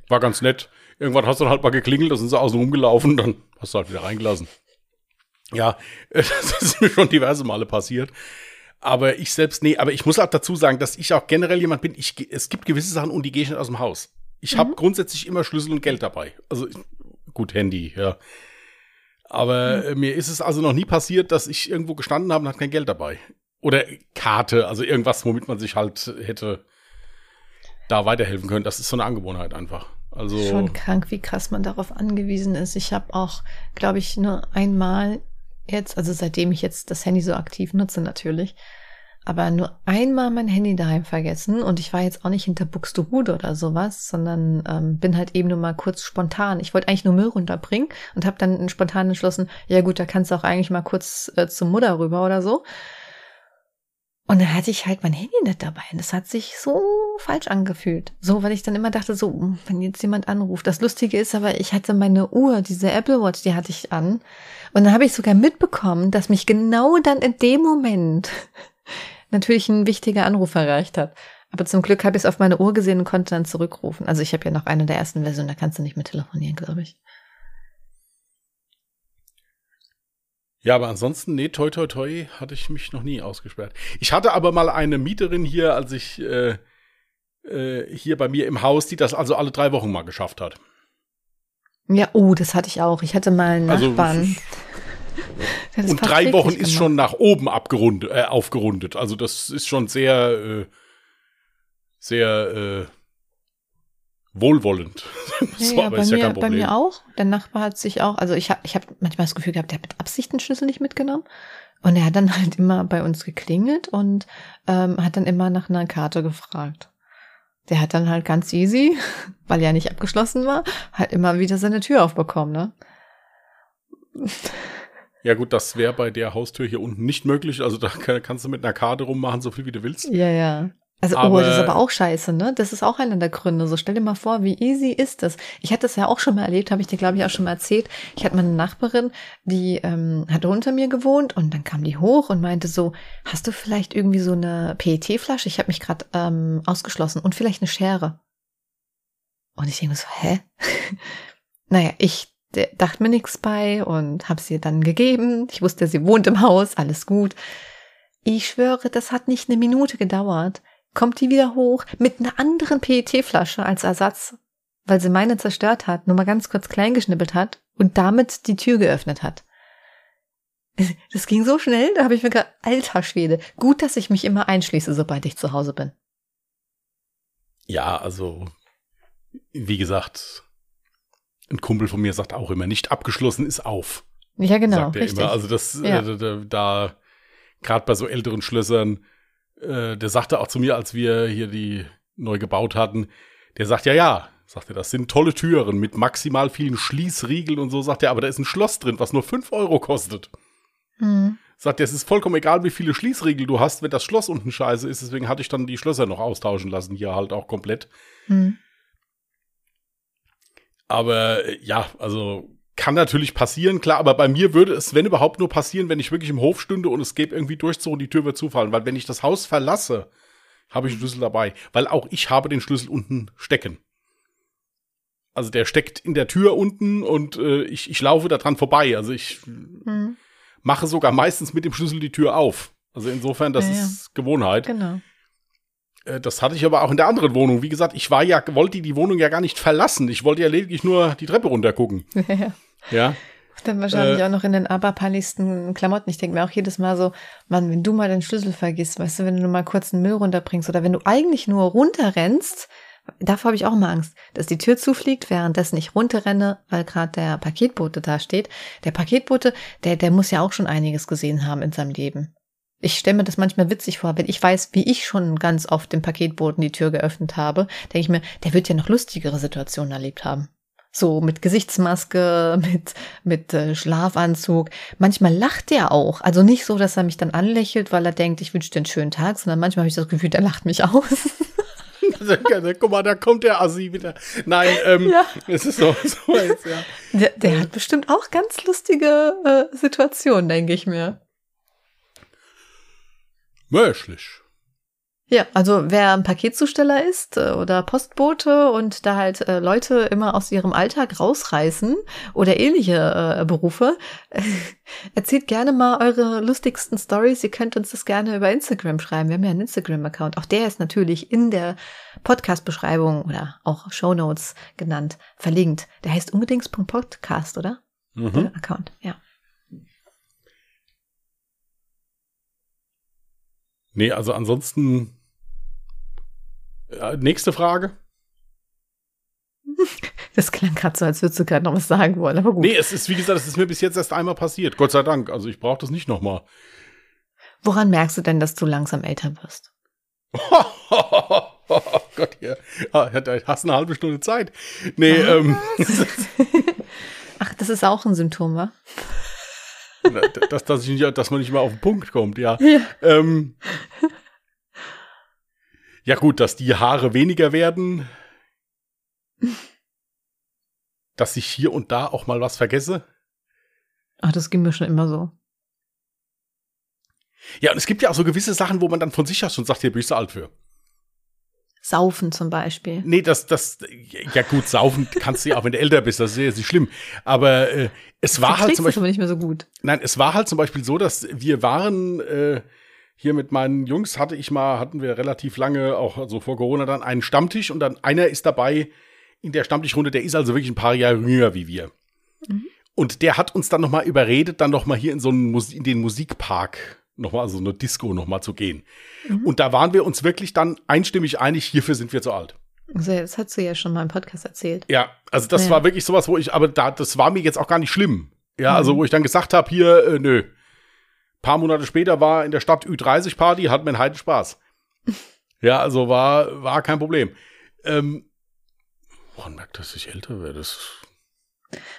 War ganz nett. Irgendwann hast du dann halt mal geklingelt, da sind sie außen rumgelaufen, dann hast du halt wieder reingelassen. Ja, das ist mir schon diverse Male passiert. Aber ich selbst, nee, aber ich muss auch dazu sagen, dass ich auch generell jemand bin, ich, es gibt gewisse Sachen und die gehe ich nicht aus dem Haus. Ich mhm. habe grundsätzlich immer Schlüssel und Geld dabei. Also gut, Handy, ja. Aber mhm. Äh, mir ist es also noch nie passiert, dass ich irgendwo gestanden habe und hatte kein Geld dabei. Oder Karte, also irgendwas, womit man sich halt hätte da weiterhelfen können. Das ist so eine Angewohnheit einfach. Also schon krank, wie krass man darauf angewiesen ist. Ich habe auch, glaube ich, nur einmal jetzt, also seitdem ich jetzt das Handy so aktiv nutze natürlich, aber nur einmal mein Handy daheim vergessen und ich war jetzt auch nicht hinter Buxtehude oder sowas, sondern ähm, bin halt eben nur mal kurz spontan. Ich wollte eigentlich nur Müll runterbringen und habe dann spontan entschlossen, ja gut, da kannst du auch eigentlich mal kurz äh, zum Mutter rüber oder so. Und dann hatte ich halt mein Handy nicht dabei. Und das hat sich so falsch angefühlt. So, weil ich dann immer dachte, so, hm, wenn jetzt jemand anruft. Das Lustige ist aber, ich hatte meine Uhr, diese Apple Watch, die hatte ich an. Und dann habe ich sogar mitbekommen, dass mich genau dann in dem Moment natürlich ein wichtiger Anruf erreicht hat. Aber zum Glück habe ich es auf meine Uhr gesehen und konnte dann zurückrufen. Also ich habe ja noch eine der ersten Versionen, da kannst du nicht mehr telefonieren, glaube ich. Ja, aber ansonsten, nee, toi, toi, toi, hatte ich mich noch nie ausgesperrt. Ich hatte aber mal eine Mieterin hier, als ich äh, äh, hier bei mir im Haus, die das also alle drei Wochen mal geschafft hat. Ja, oh, das hatte ich auch. Ich hatte mal einen also, Nachbarn. Und drei Wochen ist schon nach oben abgerundet, äh, aufgerundet. Also das ist schon sehr, äh, sehr äh, wohlwollend. so, ja, aber bei, mir, ja bei mir auch. Der Nachbar hat sich auch, also ich habe ich hab manchmal das Gefühl gehabt, der hat mit Absicht den Schlüssel nicht mitgenommen. Und er hat dann halt immer bei uns geklingelt und ähm, hat dann immer nach einer Karte gefragt. Der hat dann halt ganz easy, weil ja nicht abgeschlossen war, halt immer wieder seine Tür aufbekommen, ne? Ja gut, das wäre bei der Haustür hier unten nicht möglich. Also da kannst du mit einer Karte rummachen, so viel wie du willst. Ja, ja. Also, aber, oh, das ist aber auch scheiße, ne? Das ist auch einer der Gründe. So, stell dir mal vor, wie easy ist das? Ich hatte das ja auch schon mal erlebt, habe ich dir, glaube ich, auch schon mal erzählt. Ich hatte meine Nachbarin, die ähm, hat unter mir gewohnt und dann kam die hoch und meinte so, hast du vielleicht irgendwie so eine PET-Flasche? Ich habe mich gerade ähm, ausgeschlossen und vielleicht eine Schere. Und ich denke so, hä? naja, ich dachte mir nichts bei und habe sie dann gegeben. Ich wusste, sie wohnt im Haus, alles gut. Ich schwöre, das hat nicht eine Minute gedauert kommt die wieder hoch mit einer anderen PET-Flasche als Ersatz, weil sie meine zerstört hat, nur mal ganz kurz klein geschnippelt hat und damit die Tür geöffnet hat. Das ging so schnell, da habe ich mir gedacht, alter Schwede, gut, dass ich mich immer einschließe, sobald ich zu Hause bin. Ja, also, wie gesagt, ein Kumpel von mir sagt auch immer, nicht abgeschlossen ist auf. Ja, genau. Sagt er richtig. immer. Also das, ja. äh, da, da gerade bei so älteren Schlössern, äh, der sagte auch zu mir, als wir hier die neu gebaut hatten, der sagt, ja, ja, sagt er, das sind tolle Türen mit maximal vielen Schließriegeln und so, sagt er, aber da ist ein Schloss drin, was nur fünf Euro kostet. Mhm. Sagt er, es ist vollkommen egal, wie viele Schließriegel du hast, wenn das Schloss unten scheiße ist. Deswegen hatte ich dann die Schlösser noch austauschen lassen, hier halt auch komplett. Mhm. Aber äh, ja, also kann natürlich passieren, klar, aber bei mir würde es, wenn überhaupt, nur passieren, wenn ich wirklich im Hof stünde und es gäbe irgendwie Durchzug und die Tür wird zufallen. Weil wenn ich das Haus verlasse, habe ich einen Schlüssel dabei. Weil auch ich habe den Schlüssel unten stecken. Also der steckt in der Tür unten und äh, ich, ich laufe da dran vorbei. Also ich hm. mache sogar meistens mit dem Schlüssel die Tür auf. Also insofern, das ja, ja. ist Gewohnheit. Genau. Äh, das hatte ich aber auch in der anderen Wohnung. Wie gesagt, ich war ja, wollte die Wohnung ja gar nicht verlassen. Ich wollte ja lediglich nur die Treppe runter gucken. Ja. Ja. Dann wahrscheinlich äh, auch noch in den aberpeinlichsten Klamotten. Ich denke mir auch jedes Mal so, Mann, wenn du mal den Schlüssel vergisst, weißt du, wenn du mal kurz einen Müll runterbringst oder wenn du eigentlich nur runterrennst, davor habe ich auch immer Angst, dass die Tür zufliegt, währenddessen ich runterrenne, weil gerade der Paketbote da steht. Der Paketbote, der, der muss ja auch schon einiges gesehen haben in seinem Leben. Ich stelle mir das manchmal witzig vor, wenn ich weiß, wie ich schon ganz oft dem Paketboten die Tür geöffnet habe, denke ich mir, der wird ja noch lustigere Situationen erlebt haben. So mit Gesichtsmaske, mit, mit äh, Schlafanzug. Manchmal lacht er auch. Also nicht so, dass er mich dann anlächelt, weil er denkt, ich wünsche dir einen schönen Tag, sondern manchmal habe ich das Gefühl, der lacht mich aus. Guck mal, da kommt der Assi wieder. Nein, ähm, ja. es ist so, so jetzt, ja. Der, der hat bestimmt auch ganz lustige äh, Situationen, denke ich mir. Möglich. Ja, also wer ein Paketzusteller ist äh, oder Postbote und da halt äh, Leute immer aus ihrem Alltag rausreißen oder ähnliche äh, Berufe, äh, erzählt gerne mal eure lustigsten Stories. Ihr könnt uns das gerne über Instagram schreiben. Wir haben ja einen Instagram-Account. Auch der ist natürlich in der Podcast-Beschreibung oder auch Show Notes genannt, verlinkt. Der heißt unbedingt.podcast, oder? Mhm. Der Account, ja. Nee, also ansonsten äh, nächste Frage. Das klang gerade so, als würdest du gerade noch was sagen wollen, aber gut. Nee, es ist, wie gesagt, es ist mir bis jetzt erst einmal passiert. Gott sei Dank. Also ich brauche das nicht nochmal. Woran merkst du denn, dass du langsam älter wirst? oh Gott, hier. Ah, hast eine halbe Stunde Zeit. Nee, ähm. Ach, das ist auch ein Symptom, wa? dass, dass, ich nicht, dass man nicht mal auf den Punkt kommt, ja. Ja. Ähm, ja, gut, dass die Haare weniger werden. dass ich hier und da auch mal was vergesse. Ach, das ging mir schon immer so. Ja, und es gibt ja auch so gewisse Sachen, wo man dann von sich aus schon sagt, hier bin ich so alt für. Saufen zum Beispiel. Nee, das, das, ja gut, saufen kannst du ja auch, wenn du älter bist, das ist ja nicht schlimm. Aber äh, es war halt zum Beispiel. nicht mehr so gut. Nein, es war halt zum Beispiel so, dass wir waren äh, hier mit meinen Jungs, hatte ich mal, hatten wir relativ lange, auch also vor Corona dann, einen Stammtisch und dann einer ist dabei in der Stammtischrunde, der ist also wirklich ein paar Jahre jünger wie wir. Mhm. Und der hat uns dann noch mal überredet, dann noch mal hier in so einen in den Musikpark nochmal, also eine Disco nochmal zu gehen. Mhm. Und da waren wir uns wirklich dann einstimmig einig, hierfür sind wir zu alt. Also das hast du ja schon mal im Podcast erzählt. Ja, also das ja. war wirklich sowas, wo ich, aber da, das war mir jetzt auch gar nicht schlimm. Ja, also mhm. also wo ich dann gesagt habe, hier, äh, nö. Ein paar Monate später war in der Stadt Ü30-Party, hat mir einen Spaß. ja, also war, war kein Problem. Ähm, man merkt, dass ich älter werde.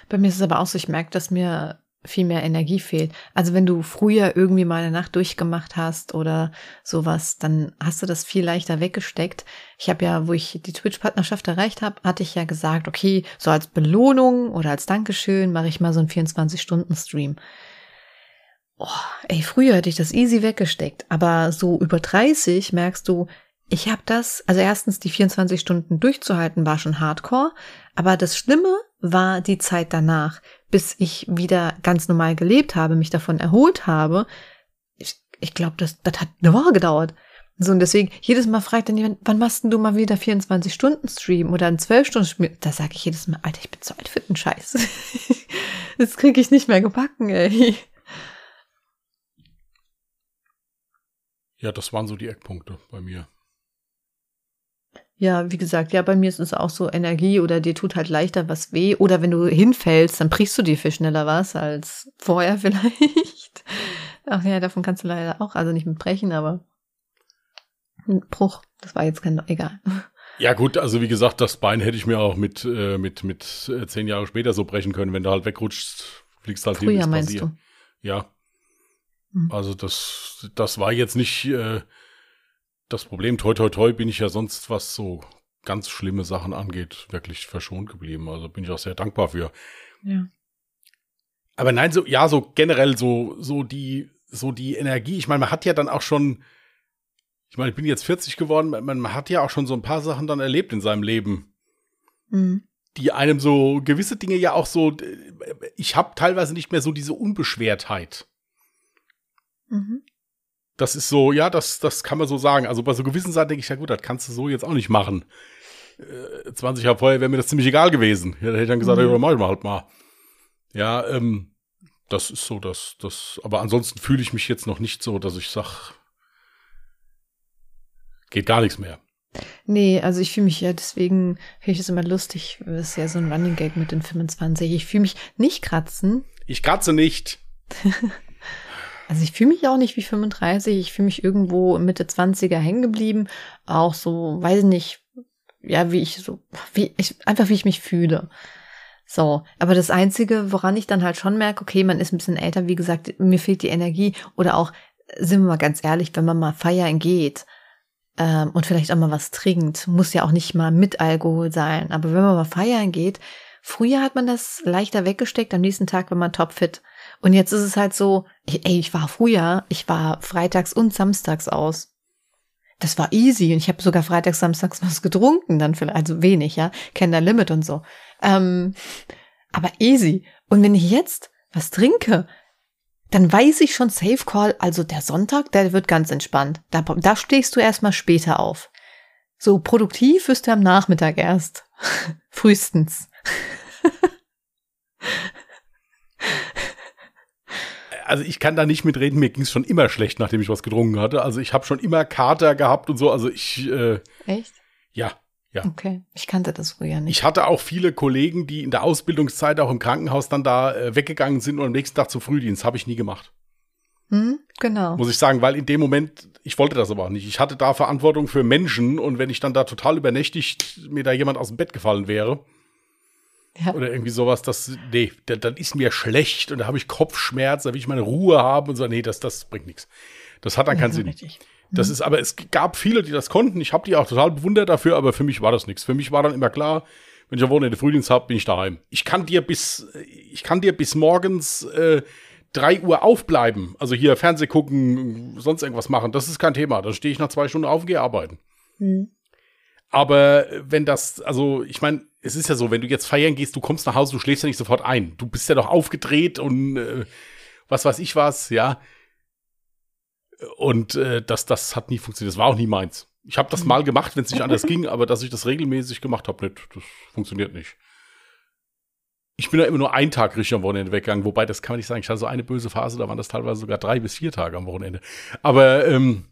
Bei mir ist es aber auch so, ich merke, dass mir viel mehr Energie fehlt. Also wenn du früher irgendwie mal eine Nacht durchgemacht hast oder sowas, dann hast du das viel leichter weggesteckt. Ich habe ja, wo ich die Twitch-Partnerschaft erreicht habe, hatte ich ja gesagt, okay, so als Belohnung oder als Dankeschön mache ich mal so einen 24-Stunden-Stream. Oh, ey, früher hätte ich das easy weggesteckt, aber so über 30 merkst du, ich habe das, also erstens die 24 Stunden durchzuhalten war schon hardcore, aber das Schlimme war die Zeit danach, bis ich wieder ganz normal gelebt habe, mich davon erholt habe. Ich, ich glaube, das, das hat eine Woche gedauert. So, und deswegen, jedes Mal fragt dann jemand, wann machst denn du mal wieder 24 Stunden Stream oder einen 12 Stunden Stream? Da sage ich jedes Mal, Alter, ich bin zu alt für den Scheiß. das kriege ich nicht mehr gebacken, ey. Ja, das waren so die Eckpunkte bei mir. Ja, wie gesagt, ja, bei mir ist es auch so Energie oder dir tut halt leichter was weh. Oder wenn du hinfällst, dann brichst du dir viel schneller was als vorher vielleicht. Ach ja, davon kannst du leider auch, also nicht mit brechen, aber ein Bruch, das war jetzt kein, egal. Ja gut, also wie gesagt, das Bein hätte ich mir auch mit, äh, mit, mit äh, zehn Jahre später so brechen können. Wenn du halt wegrutscht, fliegst halt Früher hin, meinst passiert. du? Ja. Mhm. Also das, das war jetzt nicht, äh, das Problem, toi toi toi, bin ich ja sonst, was so ganz schlimme Sachen angeht, wirklich verschont geblieben. Also bin ich auch sehr dankbar für. Ja. Aber nein, so, ja, so generell so, so die, so die Energie. Ich meine, man hat ja dann auch schon, ich meine, ich bin jetzt 40 geworden, man, man hat ja auch schon so ein paar Sachen dann erlebt in seinem Leben. Mhm. Die einem so gewisse Dinge ja auch so, ich habe teilweise nicht mehr so diese Unbeschwertheit. Mhm das ist so, ja, das, das kann man so sagen. Also bei so gewissen Sachen denke ich, ja gut, das kannst du so jetzt auch nicht machen. Äh, 20 Jahre vorher wäre mir das ziemlich egal gewesen. Ja, da hätte ich dann gesagt, mhm. ja, mach ich mal halt mal. Ja, ähm, das ist so, das, das, aber ansonsten fühle ich mich jetzt noch nicht so, dass ich sag, geht gar nichts mehr. Nee, also ich fühle mich ja, deswegen finde ich das immer lustig. Das ist ja so ein Running Gag mit den 25. Ich fühle mich nicht kratzen. Ich kratze nicht. Also ich fühle mich auch nicht wie 35, ich fühle mich irgendwo Mitte 20er hängen geblieben. Auch so, weiß ich nicht, ja, wie ich so, wie ich, einfach wie ich mich fühle. So, aber das Einzige, woran ich dann halt schon merke, okay, man ist ein bisschen älter, wie gesagt, mir fehlt die Energie oder auch, sind wir mal ganz ehrlich, wenn man mal feiern geht ähm, und vielleicht auch mal was trinkt, muss ja auch nicht mal mit Alkohol sein, aber wenn man mal feiern geht, früher hat man das leichter weggesteckt, am nächsten Tag war man topfit. Und jetzt ist es halt so, ey, ich war früher, ich war freitags und samstags aus. Das war easy und ich habe sogar freitags, samstags was getrunken, dann vielleicht, also wenig, ja, kenne der Limit und so. Ähm, aber easy. Und wenn ich jetzt was trinke, dann weiß ich schon Safe Call, also der Sonntag, der wird ganz entspannt. Da, da stehst du erstmal später auf. So produktiv wirst du am Nachmittag erst. Frühestens. Also ich kann da nicht mitreden, mir ging es schon immer schlecht, nachdem ich was getrunken hatte. Also ich habe schon immer Kater gehabt und so. Also ich. Äh, Echt? Ja, ja. Okay, ich kannte das früher nicht. Ich hatte auch viele Kollegen, die in der Ausbildungszeit auch im Krankenhaus dann da äh, weggegangen sind und am nächsten Tag zu Frühdienst. Habe ich nie gemacht. Hm, genau. Muss ich sagen, weil in dem Moment, ich wollte das aber auch nicht. Ich hatte da Verantwortung für Menschen und wenn ich dann da total übernächtigt mir da jemand aus dem Bett gefallen wäre, ja. Oder irgendwie sowas, das, nee, dann ist mir schlecht und da habe ich Kopfschmerz, da will ich meine Ruhe haben und so, nee, das, das bringt nichts. Das hat dann keinen Sinn. Richtig. Das mhm. ist, aber es gab viele, die das konnten. Ich habe die auch total bewundert dafür, aber für mich war das nichts. Für mich war dann immer klar, wenn ich am Wochenende Frühdienst habe, bin ich daheim. Ich kann dir bis, ich kann dir bis morgens äh, 3 Uhr aufbleiben. Also hier Fernseh gucken, sonst irgendwas machen. Das ist kein Thema. Dann stehe ich nach zwei Stunden auf und gehe arbeiten. Mhm. Aber wenn das, also ich meine, es ist ja so, wenn du jetzt feiern gehst, du kommst nach Hause, du schläfst ja nicht sofort ein. Du bist ja doch aufgedreht und äh, was weiß ich was, ja. Und äh, das, das hat nie funktioniert. Das war auch nie meins. Ich habe das mal gemacht, wenn es nicht anders ging, aber dass ich das regelmäßig gemacht habe, nicht. Das funktioniert nicht. Ich bin ja immer nur einen Tag richtig am Wochenende weggegangen, wobei das kann man nicht sagen. Ich hatte so eine böse Phase, da waren das teilweise sogar drei bis vier Tage am Wochenende. Aber ähm,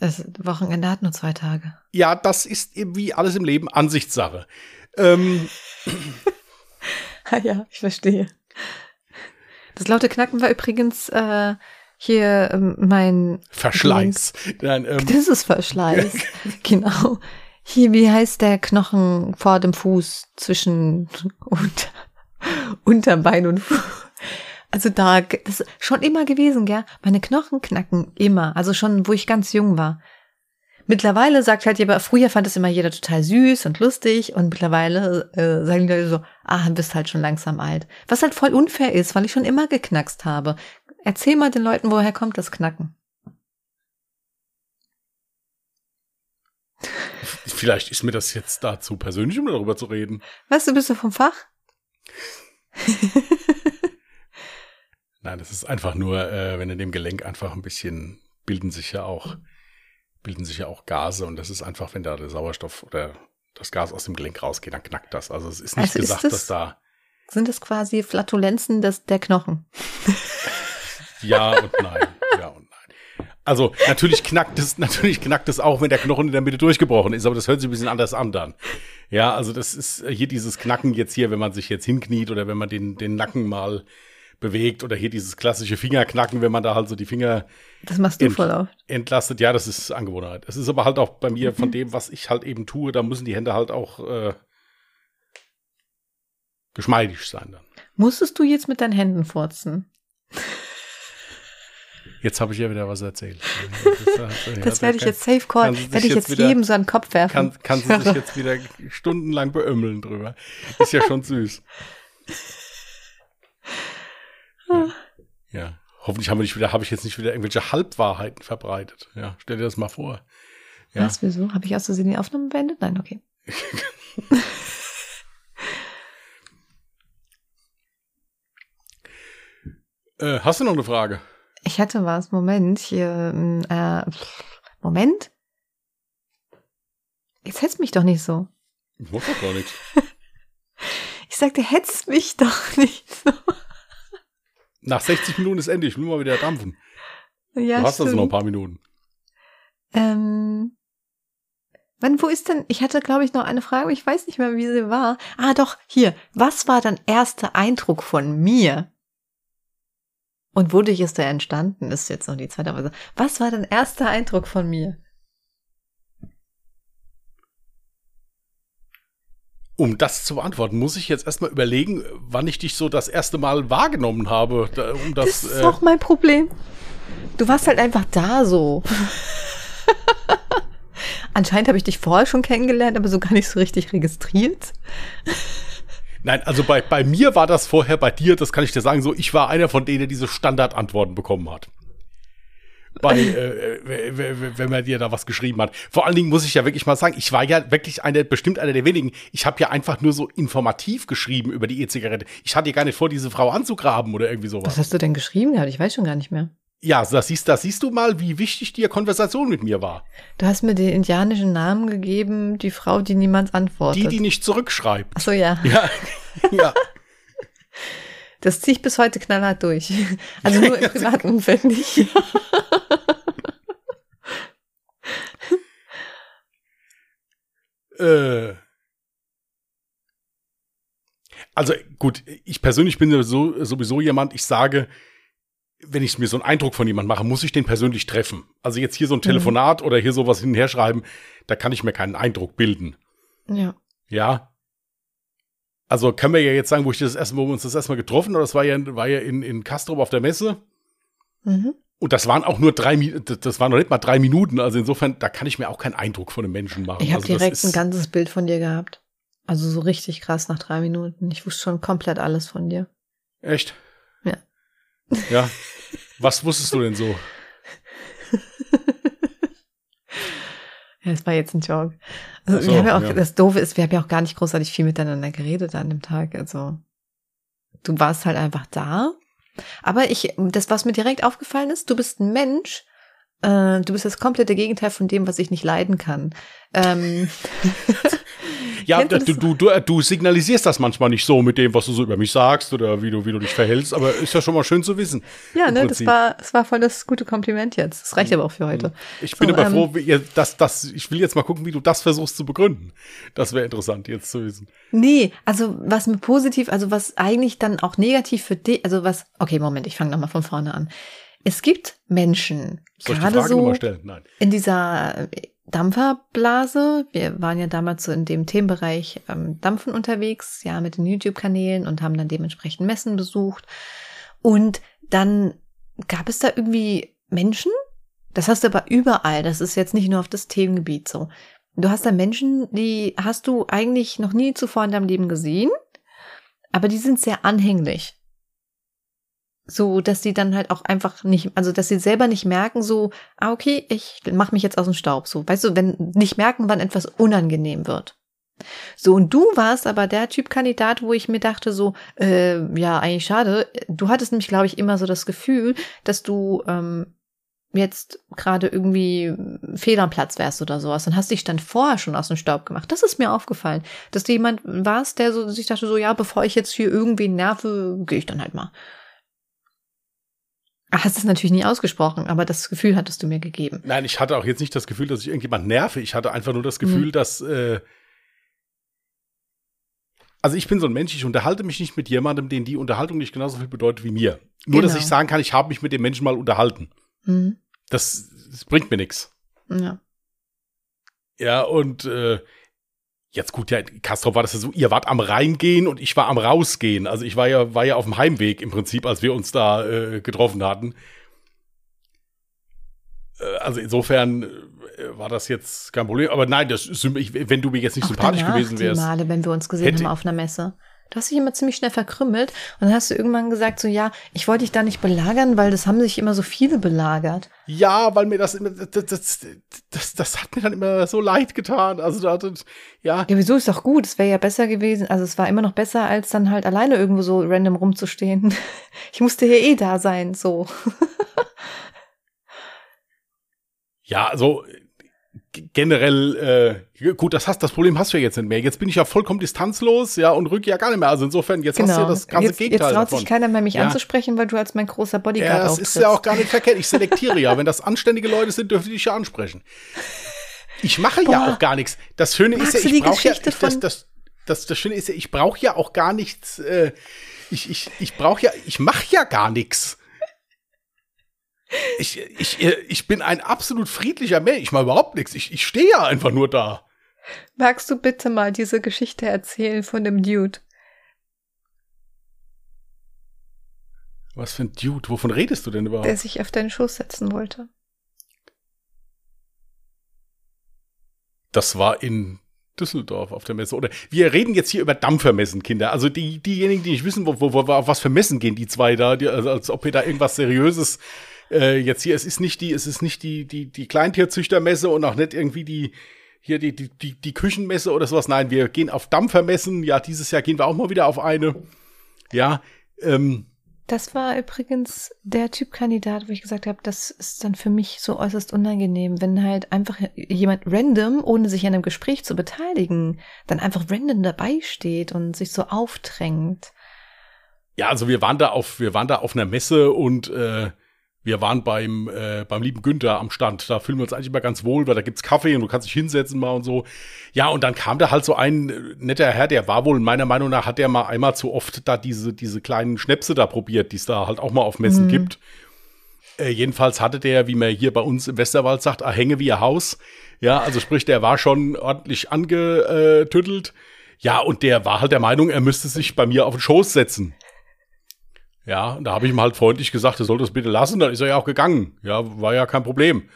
das Wochenende hat nur zwei Tage. Ja, das ist wie alles im Leben Ansichtssache. Ähm. ah ja, ich verstehe. Das laute Knacken war übrigens äh, hier ähm, mein Verschleiß. Nein, ähm. Das ist Verschleiß. genau. Hier, wie heißt der Knochen vor dem Fuß zwischen unter, Unterbein und Fuß? Also da, das ist schon immer gewesen, gell? Meine Knochen knacken immer. Also schon, wo ich ganz jung war. Mittlerweile sagt halt jeder, früher fand es immer jeder total süß und lustig und mittlerweile äh, sagen die Leute so, ah, du bist halt schon langsam alt. Was halt voll unfair ist, weil ich schon immer geknackst habe. Erzähl mal den Leuten, woher kommt das Knacken? Vielleicht ist mir das jetzt dazu persönlich, um darüber zu reden. Weißt du, bist du vom Fach? Nein, das ist einfach nur, äh, wenn in dem Gelenk einfach ein bisschen bilden sich ja auch bilden sich ja auch Gase und das ist einfach, wenn da der Sauerstoff oder das Gas aus dem Gelenk rausgeht, dann knackt das. Also es ist nicht also gesagt, ist das, dass da. Sind es quasi Flatulenzen des, der Knochen? ja und nein. Ja und nein. Also natürlich knackt es, natürlich knackt es auch, wenn der Knochen in der Mitte durchgebrochen ist, aber das hört sich ein bisschen anders an dann. Ja, also das ist hier dieses Knacken jetzt hier, wenn man sich jetzt hinkniet oder wenn man den, den Nacken mal bewegt oder hier dieses klassische Fingerknacken, wenn man da halt so die Finger das machst du voll oft. entlastet. Ja, das ist Angewohnheit. Es ist aber halt auch bei mir mhm. von dem, was ich halt eben tue, da müssen die Hände halt auch äh, geschmeidig sein dann. Musstest du jetzt mit deinen Händen furzen? Jetzt habe ich ja wieder was erzählt. Das, das werde ich jetzt safe call, werde ich jetzt, wieder, jedem so einen Kopf werfen. Kann, kann sie sich jetzt wieder stundenlang beömmeln drüber. Ist ja schon süß. Ja. ja. Hoffentlich haben wir nicht wieder, habe ich jetzt nicht wieder irgendwelche Halbwahrheiten verbreitet. Ja, stell dir das mal vor. Ja. Was, wieso? Habe ich aus Versehen die Aufnahme beendet? Nein, okay. äh, hast du noch eine Frage? Ich hatte was. Moment, hier, äh, Moment. Jetzt hetzt mich doch nicht so. Ich muss doch gar nichts. ich sagte, hetzt mich doch nicht so. Nach 60 Minuten ist Ende. Ich will mal wieder dampfen. Ja, du hast stimmt. also noch ein paar Minuten. Ähm, wann, wo ist denn, ich hatte, glaube ich, noch eine Frage, aber ich weiß nicht mehr, wie sie war. Ah, doch, hier. Was war dein erster Eindruck von mir? Und wodurch ist der entstanden? Ist jetzt noch die zweite, aber was war dein erster Eindruck von mir? Um das zu beantworten, muss ich jetzt erstmal überlegen, wann ich dich so das erste Mal wahrgenommen habe. Um das, das ist äh, auch mein Problem. Du warst halt einfach da so. Anscheinend habe ich dich vorher schon kennengelernt, aber so gar nicht so richtig registriert. Nein, also bei, bei mir war das vorher, bei dir, das kann ich dir sagen, so, ich war einer von denen, der diese Standardantworten bekommen hat bei, äh, wenn man dir da was geschrieben hat. Vor allen Dingen muss ich ja wirklich mal sagen, ich war ja wirklich eine, bestimmt einer der wenigen. Ich habe ja einfach nur so informativ geschrieben über die E-Zigarette. Ich hatte ja gar nicht vor, diese Frau anzugraben oder irgendwie sowas. Was hast du denn geschrieben gehabt? Ich weiß schon gar nicht mehr. Ja, das siehst, das siehst du mal, wie wichtig die Konversation mit mir war. Du hast mir den indianischen Namen gegeben, die Frau, die niemand antwortet. Die, die nicht zurückschreibt. Ach so, ja. Ja, ja. Das ziehe ich bis heute knallhart durch. Also nur im privaten Umfeld nicht. äh. Also gut, ich persönlich bin sowieso, sowieso jemand, ich sage, wenn ich mir so einen Eindruck von jemandem mache, muss ich den persönlich treffen. Also jetzt hier so ein mhm. Telefonat mhm. oder hier sowas hin und her schreiben, da kann ich mir keinen Eindruck bilden. Ja. Ja, also können wir ja jetzt sagen, wo ich das erste, wo wir uns das erstmal getroffen, oder das war ja, war ja in, in Kastrop auf der Messe. Mhm. Und das waren auch nur drei, das waren noch nicht mal drei Minuten. Also insofern, da kann ich mir auch keinen Eindruck von einem Menschen machen. Ich habe also direkt ein ganzes Bild von dir gehabt. Also so richtig krass nach drei Minuten. Ich wusste schon komplett alles von dir. Echt? Ja. Ja. Was wusstest du denn so? Ja, das war jetzt ein Joke. Also, so, wir haben ja auch, ja. das Doofe ist, wir haben ja auch gar nicht großartig viel miteinander geredet an dem Tag. Also, du warst halt einfach da. Aber ich, das, was mir direkt aufgefallen ist, du bist ein Mensch, äh, du bist das komplette Gegenteil von dem, was ich nicht leiden kann. Ähm, Ja, du, du, du, du signalisierst das manchmal nicht so mit dem, was du so über mich sagst oder wie du, wie du dich verhältst, aber ist ja schon mal schön zu wissen. Ja, ne, das war, das war voll das gute Kompliment jetzt. Das reicht aber auch für heute. Ich bin so, aber ähm, froh, dass, dass, ich will jetzt mal gucken, wie du das versuchst zu begründen. Das wäre interessant jetzt zu wissen. Nee, also was mir positiv, also was eigentlich dann auch negativ für dich, also was, okay, Moment, ich fange nochmal von vorne an. Es gibt Menschen, gerade so in dieser Dampferblase. Wir waren ja damals so in dem Themenbereich ähm, Dampfen unterwegs, ja, mit den YouTube-Kanälen und haben dann dementsprechend Messen besucht. Und dann gab es da irgendwie Menschen, das hast du aber überall, das ist jetzt nicht nur auf das Themengebiet so. Du hast da Menschen, die hast du eigentlich noch nie zuvor in deinem Leben gesehen, aber die sind sehr anhänglich. So, dass sie dann halt auch einfach nicht, also dass sie selber nicht merken, so, ah, okay, ich mach mich jetzt aus dem Staub. So, weißt du, wenn nicht merken, wann etwas unangenehm wird. So, und du warst aber der Typ Kandidat, wo ich mir dachte, so, äh, ja, eigentlich schade. Du hattest nämlich, glaube ich, immer so das Gefühl, dass du ähm, jetzt gerade irgendwie fehl am Platz wärst oder sowas und hast dich dann vorher schon aus dem Staub gemacht. Das ist mir aufgefallen, dass du jemand warst, der so sich dachte so, ja, bevor ich jetzt hier irgendwie nerve, gehe ich dann halt mal. Hast es natürlich nie ausgesprochen, aber das Gefühl hattest du mir gegeben. Nein, ich hatte auch jetzt nicht das Gefühl, dass ich irgendjemand nerve. Ich hatte einfach nur das Gefühl, mhm. dass äh, also ich bin so ein Mensch, ich unterhalte mich nicht mit jemandem, den die Unterhaltung nicht genauso viel bedeutet wie mir. Nur, genau. dass ich sagen kann, ich habe mich mit dem Menschen mal unterhalten. Mhm. Das, das, bringt mir nichts. Ja. Ja, und äh, jetzt gut, ja, Castro war das ja so, ihr wart am Reingehen und ich war am Rausgehen. Also ich war ja, war ja auf dem Heimweg im Prinzip, als wir uns da äh, getroffen hatten. Äh, also insofern äh, war das jetzt kein Problem. Aber nein, das ist, wenn du mir jetzt nicht auch sympathisch danach, gewesen wärst. Die Male, wenn wir uns gesehen hätte, haben auf einer Messe. Du hast dich immer ziemlich schnell verkrümmelt und dann hast du irgendwann gesagt, so ja, ich wollte dich da nicht belagern, weil das haben sich immer so viele belagert. Ja, weil mir das immer, das, das, das, das hat mir dann immer so leid getan. Also da, das, ja. Ja, wieso ist doch gut? Es wäre ja besser gewesen. Also es war immer noch besser, als dann halt alleine irgendwo so random rumzustehen. Ich musste hier eh da sein, so. Ja, also generell, äh, gut, das hast, das Problem hast du ja jetzt nicht mehr. Jetzt bin ich ja vollkommen distanzlos, ja, und rück ja gar nicht mehr. Also insofern, jetzt genau. hast du ja genau. das ganze jetzt, Gegenteil Jetzt traut sich keiner mehr, mich ja. anzusprechen, weil du als mein großer Bodyguard Ja, das ist ja auch gar nicht verkehrt. Ich selektiere ja. Wenn das anständige Leute sind, dürfen die dich ja ansprechen. Ich mache Boah. ja auch gar nichts. Das Schöne Magst ist ja, ich brauche ja, ich, das, das, das, das Schöne ist ja, ich brauche ja auch gar nichts, äh, ich, ich, ich brauche ja, ich mache ja gar nichts. Ich, ich, ich bin ein absolut friedlicher Mensch. Ich mache überhaupt nichts. Ich, ich stehe ja einfach nur da. Magst du bitte mal diese Geschichte erzählen von dem Dude? Was für ein Dude? Wovon redest du denn überhaupt? Der sich auf deinen Schoß setzen wollte. Das war in Düsseldorf auf der Messe. Oder wir reden jetzt hier über Dampfermessen, Kinder. Also die, diejenigen, die nicht wissen, wo, wo, wo, auf was für Messen gehen die zwei da, die, also als ob ihr da irgendwas Seriöses äh, jetzt hier, es ist nicht die, es ist nicht die, die, die Kleintierzüchtermesse und auch nicht irgendwie die, hier die, die, die, die Küchenmesse oder sowas. Nein, wir gehen auf Dampfermessen. Ja, dieses Jahr gehen wir auch mal wieder auf eine. Ja, ähm, das war übrigens der Typkandidat, wo ich gesagt habe, das ist dann für mich so äußerst unangenehm, wenn halt einfach jemand random, ohne sich an einem Gespräch zu beteiligen, dann einfach random dabei steht und sich so aufdrängt. Ja, also wir waren da auf, wir waren da auf einer Messe und äh, wir waren beim, äh, beim lieben Günther am Stand. Da fühlen wir uns eigentlich immer ganz wohl, weil da gibt's Kaffee und du kannst dich hinsetzen mal und so. Ja, und dann kam da halt so ein äh, netter Herr, der war wohl, meiner Meinung nach, hat der mal einmal zu oft da diese, diese kleinen Schnäpse da probiert, die es da halt auch mal auf Messen mhm. gibt. Äh, jedenfalls hatte der, wie man hier bei uns im Westerwald sagt, a hänge wie ein Haus. Ja, also sprich, der war schon ordentlich angetüttelt. Ja, und der war halt der Meinung, er müsste sich bei mir auf den Schoß setzen. Ja, und da habe ich ihm halt freundlich gesagt, er soll das bitte lassen, dann ist er ja auch gegangen. Ja, war ja kein Problem.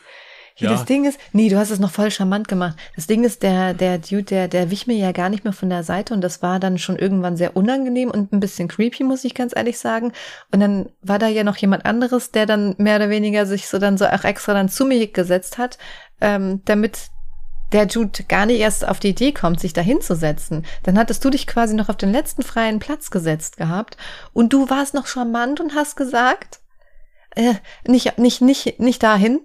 Ja. Das Ding ist, nee, du hast es noch voll charmant gemacht. Das Ding ist, der, der Dude, der, der wich mir ja gar nicht mehr von der Seite und das war dann schon irgendwann sehr unangenehm und ein bisschen creepy, muss ich ganz ehrlich sagen. Und dann war da ja noch jemand anderes, der dann mehr oder weniger sich so dann so auch extra dann zu mir gesetzt hat, ähm, damit der Jude gar nicht erst auf die Idee kommt, sich da hinzusetzen, dann hattest du dich quasi noch auf den letzten freien Platz gesetzt gehabt und du warst noch charmant und hast gesagt, äh, nicht, nicht, nicht, nicht dahin,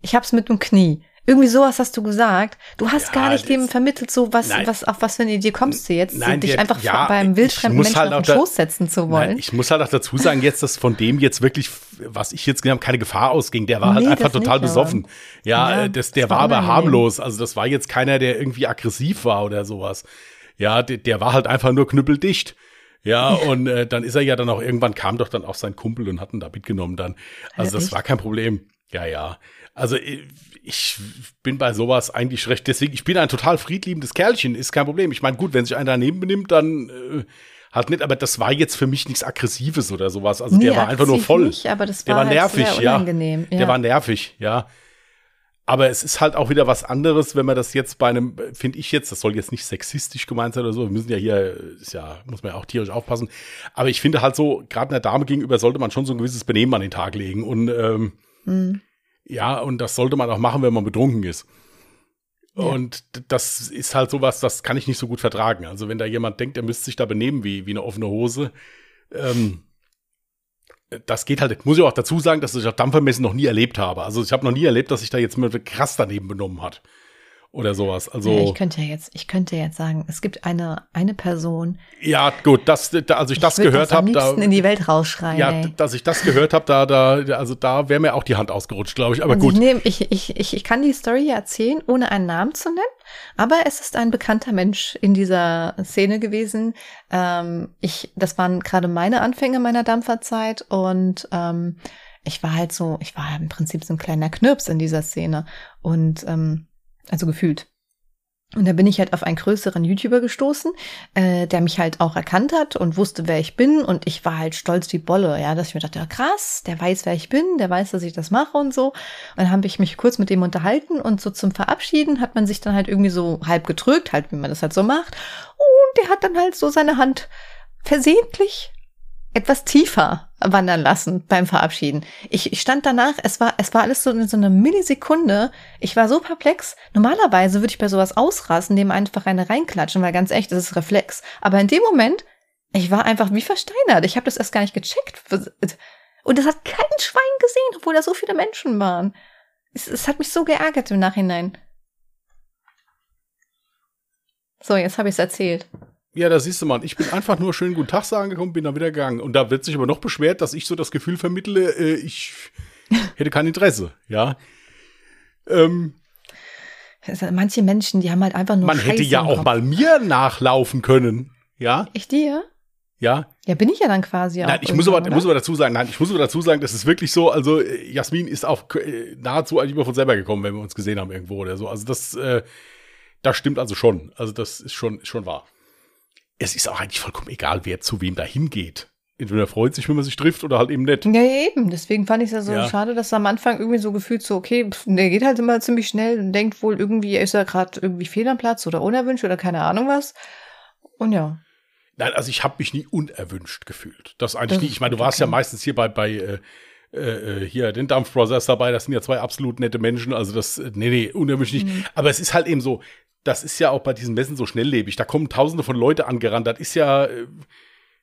ich hab's mit dem Knie. Irgendwie sowas hast du gesagt. Du hast ja, gar nicht dem vermittelt, so was, was, auf was für eine Idee kommst du jetzt, nein, dich der, einfach ja, beim wildfremden Menschen halt auf den Schoß setzen zu wollen. Nein, ich muss halt auch dazu sagen, jetzt, dass von dem jetzt wirklich, was ich jetzt gesehen habe, keine Gefahr ausging. Der war halt nee, halt einfach total nicht, besoffen. Ja, ja, das, der war aber harmlos. Also das war jetzt keiner, der irgendwie aggressiv war oder sowas. Ja, der, der war halt einfach nur knüppeldicht. Ja, und äh, dann ist er ja dann auch irgendwann kam doch dann auch sein Kumpel und hat ihn da mitgenommen dann. Also das war kein Problem. Ja, ja. Also äh, ich bin bei sowas eigentlich recht. Deswegen, ich bin ein total friedliebendes Kerlchen, ist kein Problem. Ich meine, gut, wenn sich einer daneben benimmt, dann äh, halt nicht, aber das war jetzt für mich nichts Aggressives oder sowas. Also nee, der war einfach nur voll. Nicht, aber das der war, war nervig, halt ja. ja. Der war nervig, ja. Aber es ist halt auch wieder was anderes, wenn man das jetzt bei einem, finde ich jetzt, das soll jetzt nicht sexistisch gemeint sein oder so, wir müssen ja hier, ist ja, muss man ja auch tierisch aufpassen. Aber ich finde halt so, gerade einer Dame gegenüber sollte man schon so ein gewisses Benehmen an den Tag legen. Und ähm, mhm. Ja, und das sollte man auch machen, wenn man betrunken ist. Ja. Und das ist halt sowas, das kann ich nicht so gut vertragen. Also wenn da jemand denkt, er müsste sich da benehmen wie, wie eine offene Hose, ähm, das geht halt. Muss ich auch dazu sagen, dass ich auf Dampfermessen noch nie erlebt habe. Also ich habe noch nie erlebt, dass sich da jetzt mal krass daneben benommen hat oder sowas. Also ich könnte ja jetzt, ich könnte jetzt sagen, es gibt eine eine Person. Ja, gut, das, da, als ich, ich das gehört habe, da in die Welt rausschreien. Ja, ey. dass ich das gehört habe, da, da, also da wäre mir auch die Hand ausgerutscht, glaube ich. Aber also gut. Ich, nehm, ich, ich, ich, ich kann die Story erzählen, ohne einen Namen zu nennen, aber es ist ein bekannter Mensch in dieser Szene gewesen. Ähm, ich, das waren gerade meine Anfänge meiner Dampferzeit und ähm, ich war halt so, ich war im Prinzip so ein kleiner Knirps in dieser Szene und ähm, also gefühlt. Und da bin ich halt auf einen größeren YouTuber gestoßen, äh, der mich halt auch erkannt hat und wusste, wer ich bin. Und ich war halt stolz wie Bolle, ja, dass ich mir dachte, ja, krass, der weiß, wer ich bin, der weiß, dass ich das mache und so. Und dann habe ich mich kurz mit dem unterhalten und so zum Verabschieden hat man sich dann halt irgendwie so halb gedrückt, halt, wie man das halt so macht. Und der hat dann halt so seine Hand versehentlich etwas tiefer wandern lassen beim Verabschieden. Ich, ich stand danach, es war, es war alles so in so einer Millisekunde. Ich war so perplex. Normalerweise würde ich bei sowas ausrasten, dem einfach eine reinklatschen, weil ganz echt, das ist Reflex. Aber in dem Moment, ich war einfach wie versteinert. Ich habe das erst gar nicht gecheckt. Und das hat kein Schwein gesehen, obwohl da so viele Menschen waren. Es, es hat mich so geärgert im Nachhinein. So, jetzt habe ich es erzählt. Ja, da siehst du mal, ich bin einfach nur schön guten Tag sagen gekommen, bin dann wieder gegangen. Und da wird sich aber noch beschwert, dass ich so das Gefühl vermittle, äh, ich hätte kein Interesse, ja. Ähm, Manche Menschen, die haben halt einfach nur Man Scheiße hätte ja auch mal mir nachlaufen können, ja. Ich dir? Ja. Ja, bin ich ja dann quasi auch. Nein, ich muss aber, muss aber dazu sagen, nein, ich muss aber dazu sagen, das ist wirklich so, also äh, Jasmin ist auch äh, nahezu eigentlich immer von selber gekommen, wenn wir uns gesehen haben irgendwo oder so. Also das, äh, das stimmt also schon. Also das ist schon, ist schon wahr es ist auch eigentlich vollkommen egal, wer zu wem da hingeht. Entweder freut sich, wenn man sich trifft, oder halt eben nicht. Ja, eben. Deswegen fand ich es ja so ja. schade, dass am Anfang irgendwie so gefühlt so, okay, pff, der geht halt immer ziemlich schnell und denkt wohl irgendwie, ist er gerade irgendwie fehl am Platz oder unerwünscht oder keine Ahnung was. Und ja. Nein, also ich habe mich nie unerwünscht gefühlt. Das eigentlich das nie. Ich meine, du warst okay. ja meistens hier bei, bei äh, äh, hier den Dampf Brothers dabei, das sind ja zwei absolut nette Menschen, also das, äh, nee, nee, unerwünscht nicht. Mhm. Aber es ist halt eben so, das ist ja auch bei diesen Messen so schnelllebig. Da kommen tausende von Leute angerannt. Das ist ja, äh,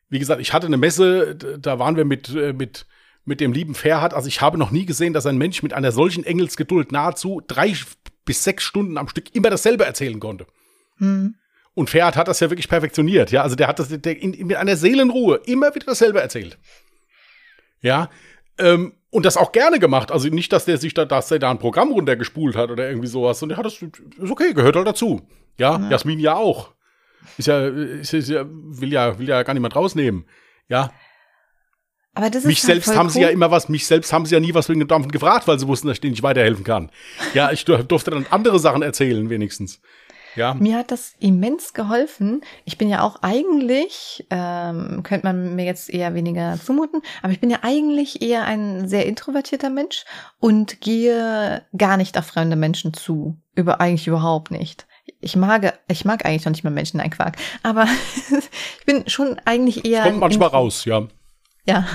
wie gesagt, ich hatte eine Messe, da waren wir mit, äh, mit, mit dem lieben Ferhat. Also ich habe noch nie gesehen, dass ein Mensch mit einer solchen Engelsgeduld nahezu drei bis sechs Stunden am Stück immer dasselbe erzählen konnte. Hm. Und Ferhat hat das ja wirklich perfektioniert. Ja, also der hat das der in, mit einer Seelenruhe immer wieder dasselbe erzählt. Ja, ähm, und das auch gerne gemacht. Also nicht, dass der sich da, dass der da ein Programm runtergespult hat oder irgendwie sowas. Und hat das, ist okay, gehört halt dazu. Ja, ja. Jasmin ja auch. Ist ja, ist, ist ja, will ja, will ja gar niemand rausnehmen. Ja. Aber das ist mich halt selbst haben cool. sie ja immer was, mich selbst haben sie ja nie was wegen dem Dampfen gefragt, weil sie wussten, dass ich denen nicht weiterhelfen kann. Ja, ich durfte dann andere Sachen erzählen, wenigstens. Ja. Mir hat das immens geholfen. Ich bin ja auch eigentlich, ähm, könnte man mir jetzt eher weniger zumuten, aber ich bin ja eigentlich eher ein sehr introvertierter Mensch und gehe gar nicht auf fremde Menschen zu. Über eigentlich überhaupt nicht. Ich mag, ich mag eigentlich noch nicht mal Menschen, ein Quark. Aber ich bin schon eigentlich eher. kommt manchmal raus, ja. Ja.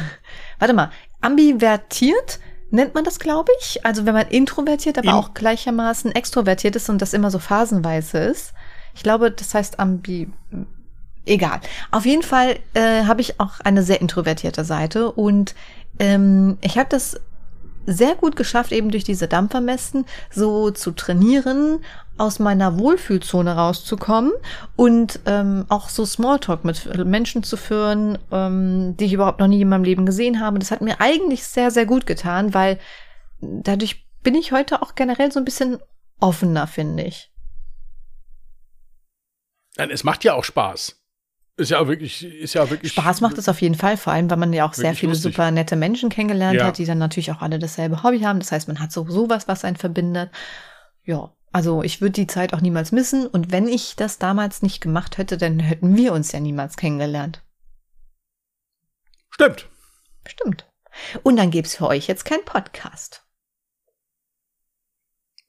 Warte mal. Ambivertiert nennt man das, glaube ich. Also wenn man introvertiert, aber In auch gleichermaßen extrovertiert ist und das immer so phasenweise ist. Ich glaube, das heißt ambi. Egal. Auf jeden Fall äh, habe ich auch eine sehr introvertierte Seite und ähm, ich habe das sehr gut geschafft, eben durch diese Dampfermessen so zu trainieren, aus meiner Wohlfühlzone rauszukommen und ähm, auch so Smalltalk mit Menschen zu führen, ähm, die ich überhaupt noch nie in meinem Leben gesehen habe. Das hat mir eigentlich sehr, sehr gut getan, weil dadurch bin ich heute auch generell so ein bisschen offener, finde ich. Nein, es macht ja auch Spaß. Ist ja wirklich, ist ja wirklich. Spaß macht es auf jeden Fall, vor allem, weil man ja auch sehr viele lustig. super nette Menschen kennengelernt ja. hat, die dann natürlich auch alle dasselbe Hobby haben. Das heißt, man hat so sowas, was einen verbindet. Ja, also ich würde die Zeit auch niemals missen. Und wenn ich das damals nicht gemacht hätte, dann hätten wir uns ja niemals kennengelernt. Stimmt. Stimmt. Und dann gibt's für euch jetzt keinen Podcast.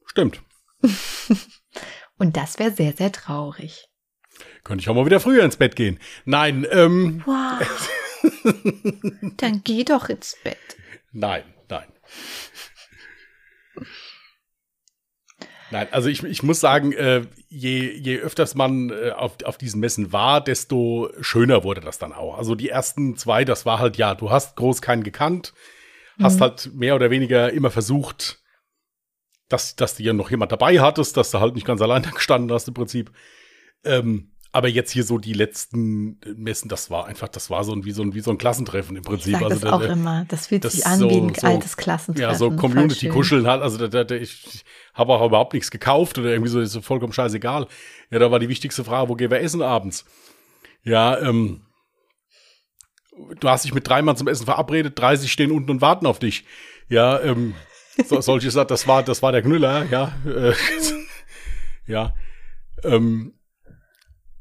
Stimmt. Und das wäre sehr, sehr traurig. Könnte ich auch mal wieder früher ins Bett gehen. Nein, ähm. Wow. dann geh doch ins Bett. Nein, nein. Nein, also ich, ich muss sagen, äh, je, je öfters man äh, auf, auf diesen Messen war, desto schöner wurde das dann auch. Also die ersten zwei, das war halt, ja, du hast groß keinen gekannt, hast Mhm. halt mehr oder weniger immer versucht, dass, dass du ja noch jemand dabei hattest, dass du halt nicht ganz allein da gestanden hast im Prinzip. Ähm, aber jetzt hier so die letzten Messen, das war einfach, das war so ein, wie so ein, wie so ein Klassentreffen im Ich Prinzip. sag das da- auch da- immer. Das fühlt das sich an so- wie ein so- altes Klassentreffen. ja, so Voll Community schön. kuscheln halt. Also da, da, da, ich habe auch überhaupt nichts gekauft oder irgendwie so, ist so vollkommen scheißegal. Ja, da war die wichtigste Frage, wo gehen wir essen abends? Ja, ähm, du hast dich mit drei Mann zum Essen verabredet, 30 stehen unten und warten auf dich. Ja, ähm, so, solche Sachen, das war, das war der Knüller, ja. Äh, ja. Ähm,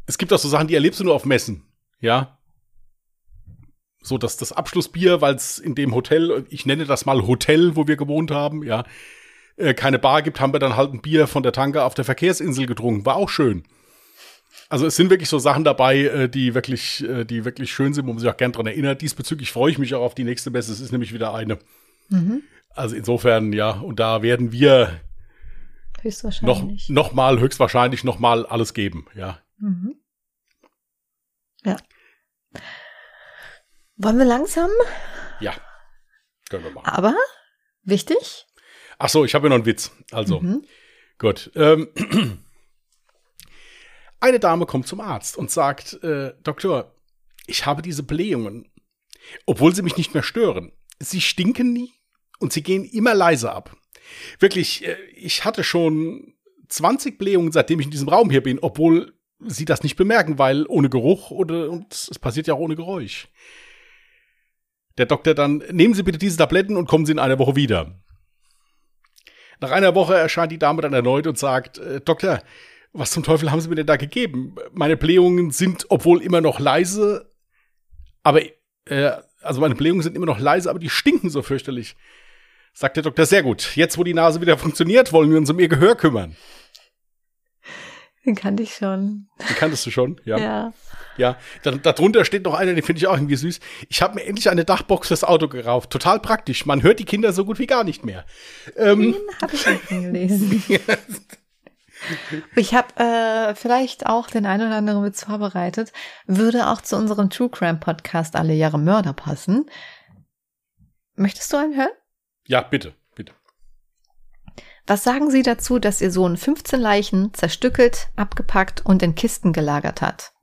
es gibt auch so Sachen, die erlebst du nur auf Messen, ja. So, dass das Abschlussbier, weil es in dem Hotel, ich nenne das mal Hotel, wo wir gewohnt haben, ja, äh, keine Bar gibt, haben wir dann halt ein Bier von der Tanke auf der Verkehrsinsel getrunken. War auch schön. Also es sind wirklich so Sachen dabei, äh, die wirklich, äh, die wirklich schön sind, wo man sich auch gern dran erinnert. Diesbezüglich freue ich mich auch auf die nächste Messe. Es ist nämlich wieder eine. Mhm. Also insofern, ja, und da werden wir noch, Höchstwahrscheinlich. noch mal, höchstwahrscheinlich noch mal alles geben, ja. Mhm. Ja. Wollen wir langsam? Ja. Können wir machen. Aber wichtig. Ach so, ich habe ja noch einen Witz. Also, Mhm. Gut. Ähm, eine Dame kommt zum Arzt und sagt, äh, Doktor, ich habe diese Blähungen, obwohl sie mich nicht mehr stören. Sie stinken nie und sie gehen immer leise ab. Wirklich, äh, ich hatte schon 20 Blähungen, seitdem ich in diesem Raum hier bin, obwohl sie das nicht bemerken, weil ohne Geruch oder und es passiert ja auch ohne Geräusch. Der Doktor dann, nehmen Sie bitte diese Tabletten und kommen Sie in einer Woche wieder. Nach einer Woche erscheint die Dame dann erneut und sagt, äh, Doktor, was zum Teufel haben Sie mir denn da gegeben? Meine Blähungen sind, obwohl immer noch leise, aber, äh, also meine Blähungen sind immer noch leise, aber die stinken so fürchterlich. Sagt der Doktor, sehr gut. Jetzt, wo die Nase wieder funktioniert, wollen wir uns um ihr Gehör kümmern. Den kannte ich schon. Den kanntest du schon? Ja. Ja. Ja, da, darunter steht noch einer, den finde ich auch irgendwie süß. Ich habe mir endlich eine Dachbox fürs Auto gerauft. Total praktisch. Man hört die Kinder so gut wie gar nicht mehr. Ähm, Den habe ich nicht gelesen. Ich habe äh, vielleicht auch den einen oder anderen Witz vorbereitet. Würde auch zu unserem True Crime Podcast Alle Jahre Mörder passen. Möchtest du einen hören? ja, bitte. Was sagen Sie dazu, dass Ihr Sohn 15 Leichen zerstückelt, abgepackt und in Kisten gelagert hat?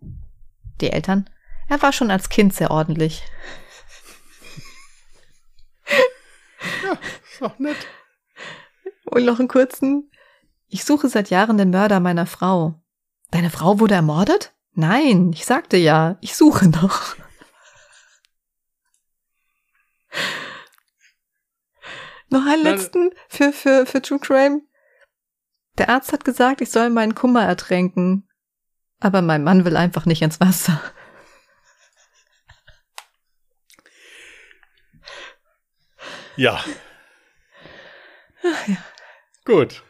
Die Eltern? Er war schon als Kind sehr ordentlich. Ist doch nett. Und noch einen kurzen. Ich suche seit Jahren den Mörder meiner Frau. Deine Frau wurde ermordet? Nein, ich sagte ja, ich suche noch. Noch einen letzten für, für, für True Crime. Der Arzt hat gesagt, ich soll meinen Kummer ertränken. Aber mein Mann will einfach nicht ins Wasser. Ja. Gut.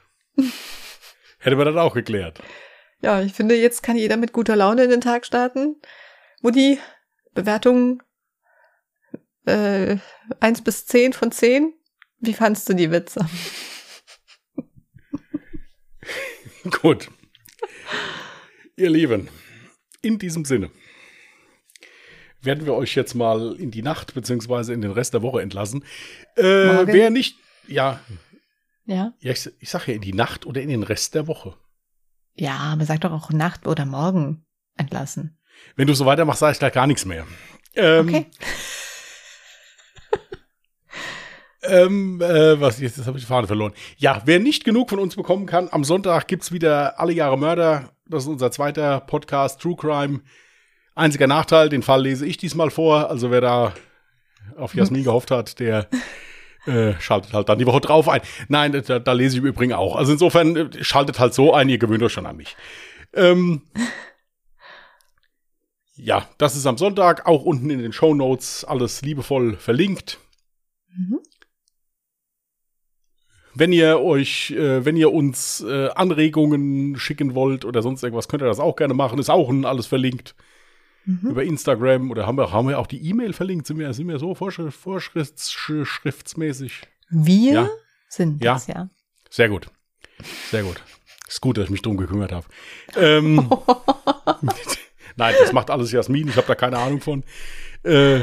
Hätte man das auch geklärt. Ja, ich finde, jetzt kann jeder mit guter Laune in den Tag starten. Mutti, Bewertung äh, 1 bis 10 von 10. Wie fandst du die Witze? Gut. Ihr Lieben, in diesem Sinne werden wir euch jetzt mal in die Nacht beziehungsweise in den Rest der Woche entlassen. Äh, wer nicht, ja, Ja? ja ich, ich sage ja in die Nacht oder in den Rest der Woche. Ja, man sagt doch auch Nacht oder Morgen entlassen. Wenn du so weitermachst, sage ich gleich gar nichts mehr. Ähm, Okay. Ähm, äh, was jetzt, jetzt habe ich die Fahne verloren. Ja, wer nicht genug von uns bekommen kann, am Sonntag gibt's wieder Alle Jahre Mörder. Das ist unser zweiter Podcast, True Crime. Einziger Nachteil, den Fall lese ich diesmal vor. Also wer da auf Jasmin gehofft hat, der äh, schaltet halt dann die Woche drauf ein. Nein, da, da lese ich im Übrigen auch. Also insofern äh, schaltet halt so ein, ihr gewöhnt euch schon an mich. Ähm, ja, das ist am Sonntag, auch unten in den Show Notes alles liebevoll verlinkt. Mhm. Wenn ihr euch, äh, wenn ihr uns äh, Anregungen schicken wollt oder sonst irgendwas, könnt ihr das auch gerne machen. Ist auch alles verlinkt. Mhm. Über Instagram oder haben wir, haben wir auch die E-Mail verlinkt? Sind wir, sind wir so vorschrifts, vorschriftsmäßig? Wir ja? sind das, ja. ja. Sehr gut. Sehr gut. Ist gut, dass ich mich drum gekümmert habe. Ähm, Nein, das macht alles Jasmin. Ich habe da keine Ahnung von. Äh,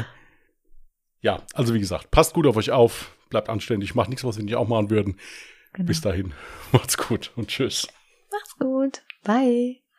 ja, also wie gesagt, passt gut auf euch auf, bleibt anständig, macht nichts, was wir nicht auch machen würden. Genau. Bis dahin, macht's gut und tschüss. Macht's gut. Bye.